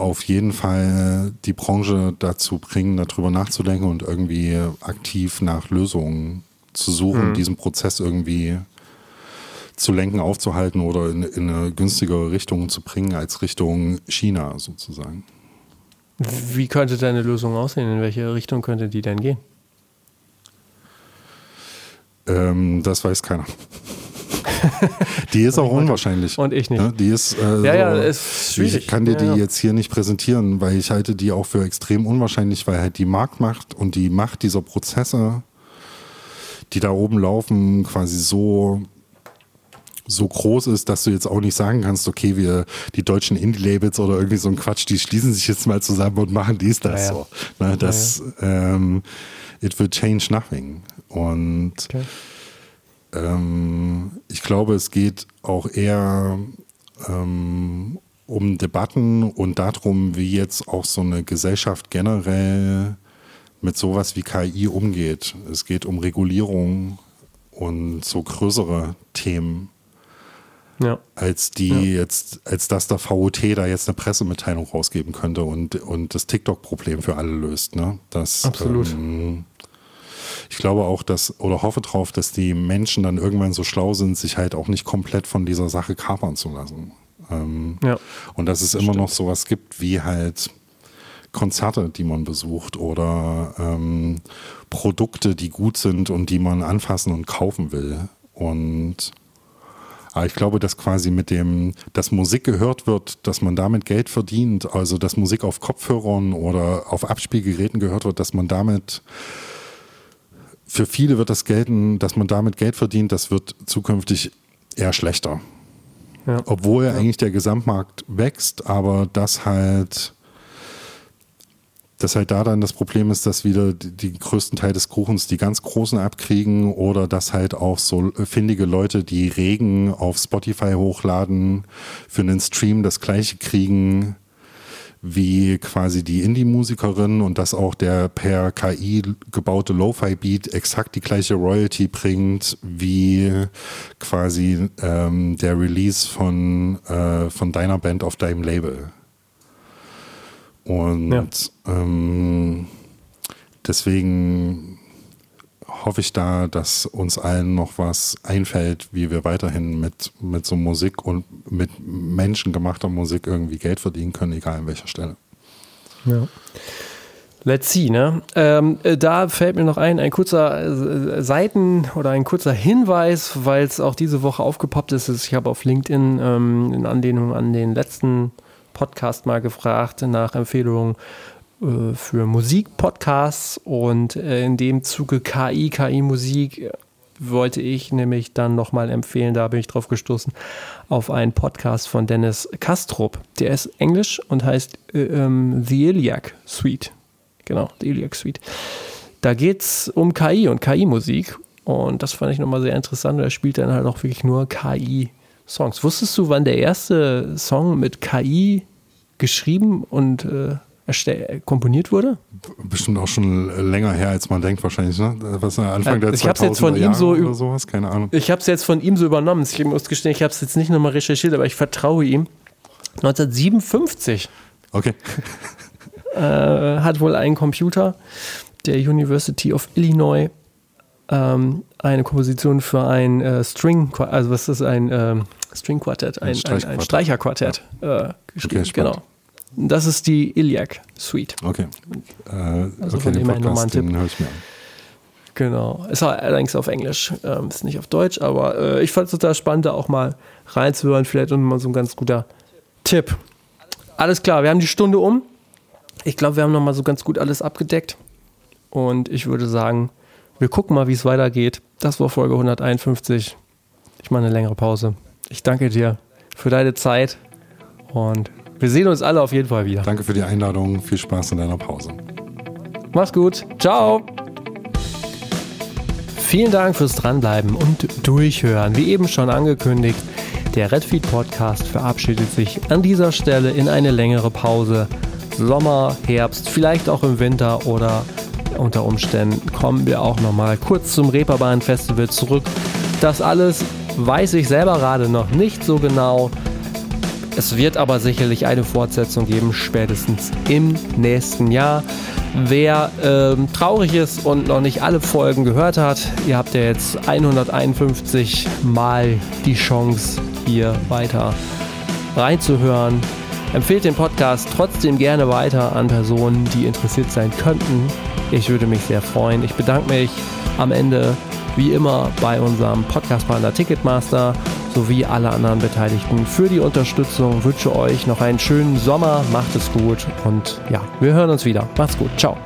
auf jeden Fall die Branche dazu bringen, darüber nachzudenken und irgendwie aktiv nach Lösungen zu suchen, mhm. diesen Prozess irgendwie zu lenken, aufzuhalten oder in, in, eine günstigere Richtung zu bringen als Richtung China sozusagen. Wie könnte deine Lösung aussehen? In welche Richtung könnte die denn gehen? Ähm, das weiß keiner. Die ist auch unwahrscheinlich. Und ich nicht. Die ist, äh, ja, ja, ist schwierig. Ich kann dir ja, die jetzt hier nicht präsentieren, weil ich halte die auch für extrem unwahrscheinlich, weil halt die Marktmacht und die Macht dieser Prozesse, die da oben laufen, quasi so so groß ist, dass du jetzt auch nicht sagen kannst, okay, wir, die deutschen Indie-Labels oder irgendwie so ein Quatsch, die schließen sich jetzt mal zusammen und machen dies, das so. Ne, das, ähm, it will change nothing. Und okay. Ähm, ich glaube, es geht auch eher ähm, um Debatten und darum, wie jetzt auch so eine Gesellschaft generell mit sowas wie KI umgeht. Es geht um Regulierung und so größere Themen. Ja. Als die ja. jetzt, als dass der VOT da jetzt eine Pressemitteilung rausgeben könnte und, und das TikTok-Problem für alle löst. Ne? Das, Absolut. Ähm, ich glaube auch, dass, oder hoffe drauf, dass die Menschen dann irgendwann so schlau sind, sich halt auch nicht komplett von dieser Sache kapern zu lassen. Ähm, ja. Und dass es immer Stimmt. noch sowas gibt wie halt Konzerte, die man besucht oder ähm, Produkte, die gut sind und die man anfassen und kaufen will. Und aber ich glaube, dass quasi mit dem, dass Musik gehört wird, dass man damit Geld verdient, also dass Musik auf Kopfhörern oder auf Abspielgeräten gehört wird, dass man damit für viele wird das gelten, dass man damit Geld verdient, das wird zukünftig eher schlechter. Ja. Obwohl ja. eigentlich der Gesamtmarkt wächst, aber das halt, dass halt da dann das Problem ist, dass wieder die, die größten Teil des Kuchens die ganz Großen abkriegen oder dass halt auch so findige Leute, die Regen auf Spotify hochladen, für einen Stream das gleiche kriegen wie quasi die Indie-Musikerin und dass auch der per KI gebaute Lo-Fi-Beat exakt die gleiche Royalty bringt wie quasi ähm, der Release von, äh, von deiner Band auf deinem Label. Und ja. ähm, deswegen hoffe ich da, dass uns allen noch was einfällt, wie wir weiterhin mit, mit so Musik und mit menschengemachter Musik irgendwie Geld verdienen können, egal an welcher Stelle. Ja. Let's see, ne? Ähm, äh, da fällt mir noch ein, ein kurzer äh, Seiten- oder ein kurzer Hinweis, weil es auch diese Woche aufgepoppt ist. Ich habe auf LinkedIn ähm, in Anlehnung an den letzten Podcast mal gefragt nach Empfehlungen äh, für Musikpodcasts und äh, in dem Zuge KI, KI-Musik wollte ich nämlich dann nochmal empfehlen, da bin ich drauf gestoßen, auf einen Podcast von Dennis Kastrup. Der ist englisch und heißt äh, ähm, The Iliac Suite. Genau, The Iliac Suite. Da geht es um KI und KI-Musik und das fand ich nochmal sehr interessant. Er spielt dann halt auch wirklich nur KI-Songs. Wusstest du, wann der erste Song mit KI geschrieben und äh, komponiert wurde? Bestimmt auch schon länger her, als man denkt wahrscheinlich, ne? Was Anfang der ich 2000er jetzt von ihm so oder sowas, keine Ahnung. Ich habe es jetzt von ihm so übernommen. Ich muss gestehen, ich habe es jetzt nicht nochmal recherchiert, aber ich vertraue ihm. 1957. Okay. Äh, hat wohl einen Computer der University of Illinois ähm, eine Komposition für ein äh, String, also was ist ein ähm, String Quartett, ein, ein, ein Streicherquartett ja. äh, geschrieben. Okay, genau. Das ist die Iliac Suite. Okay. Äh, also okay, den Podcast, den höre ich mir an. Genau. Ist allerdings auf Englisch, ähm, ist nicht auf Deutsch, aber äh, ich fand es total spannend, da auch mal reinzuhören. Vielleicht und mal so ein ganz guter Tipp. Alles klar, wir haben die Stunde um. Ich glaube, wir haben nochmal so ganz gut alles abgedeckt. Und ich würde sagen, wir gucken mal, wie es weitergeht. Das war Folge 151. Ich mache eine längere Pause. Ich danke dir für deine Zeit und wir sehen uns alle auf jeden Fall wieder. Danke für die Einladung. Viel Spaß in deiner Pause. Mach's gut. Ciao. Vielen Dank fürs Dranbleiben und Durchhören. Wie eben schon angekündigt, der Redfeed Podcast verabschiedet sich an dieser Stelle in eine längere Pause. Sommer, Herbst, vielleicht auch im Winter oder unter Umständen kommen wir auch noch mal kurz zum Reeperbahn Festival zurück. Das alles weiß ich selber gerade noch nicht so genau. Es wird aber sicherlich eine Fortsetzung geben, spätestens im nächsten Jahr. Wer ähm, traurig ist und noch nicht alle Folgen gehört hat, ihr habt ja jetzt 151 Mal die Chance, hier weiter reinzuhören. Empfehlt den Podcast trotzdem gerne weiter an Personen, die interessiert sein könnten. Ich würde mich sehr freuen. Ich bedanke mich am Ende wie immer bei unserem Podcast-Partner Ticketmaster sowie alle anderen Beteiligten für die Unterstützung. Wünsche euch noch einen schönen Sommer, macht es gut und ja, wir hören uns wieder. Macht's gut, ciao.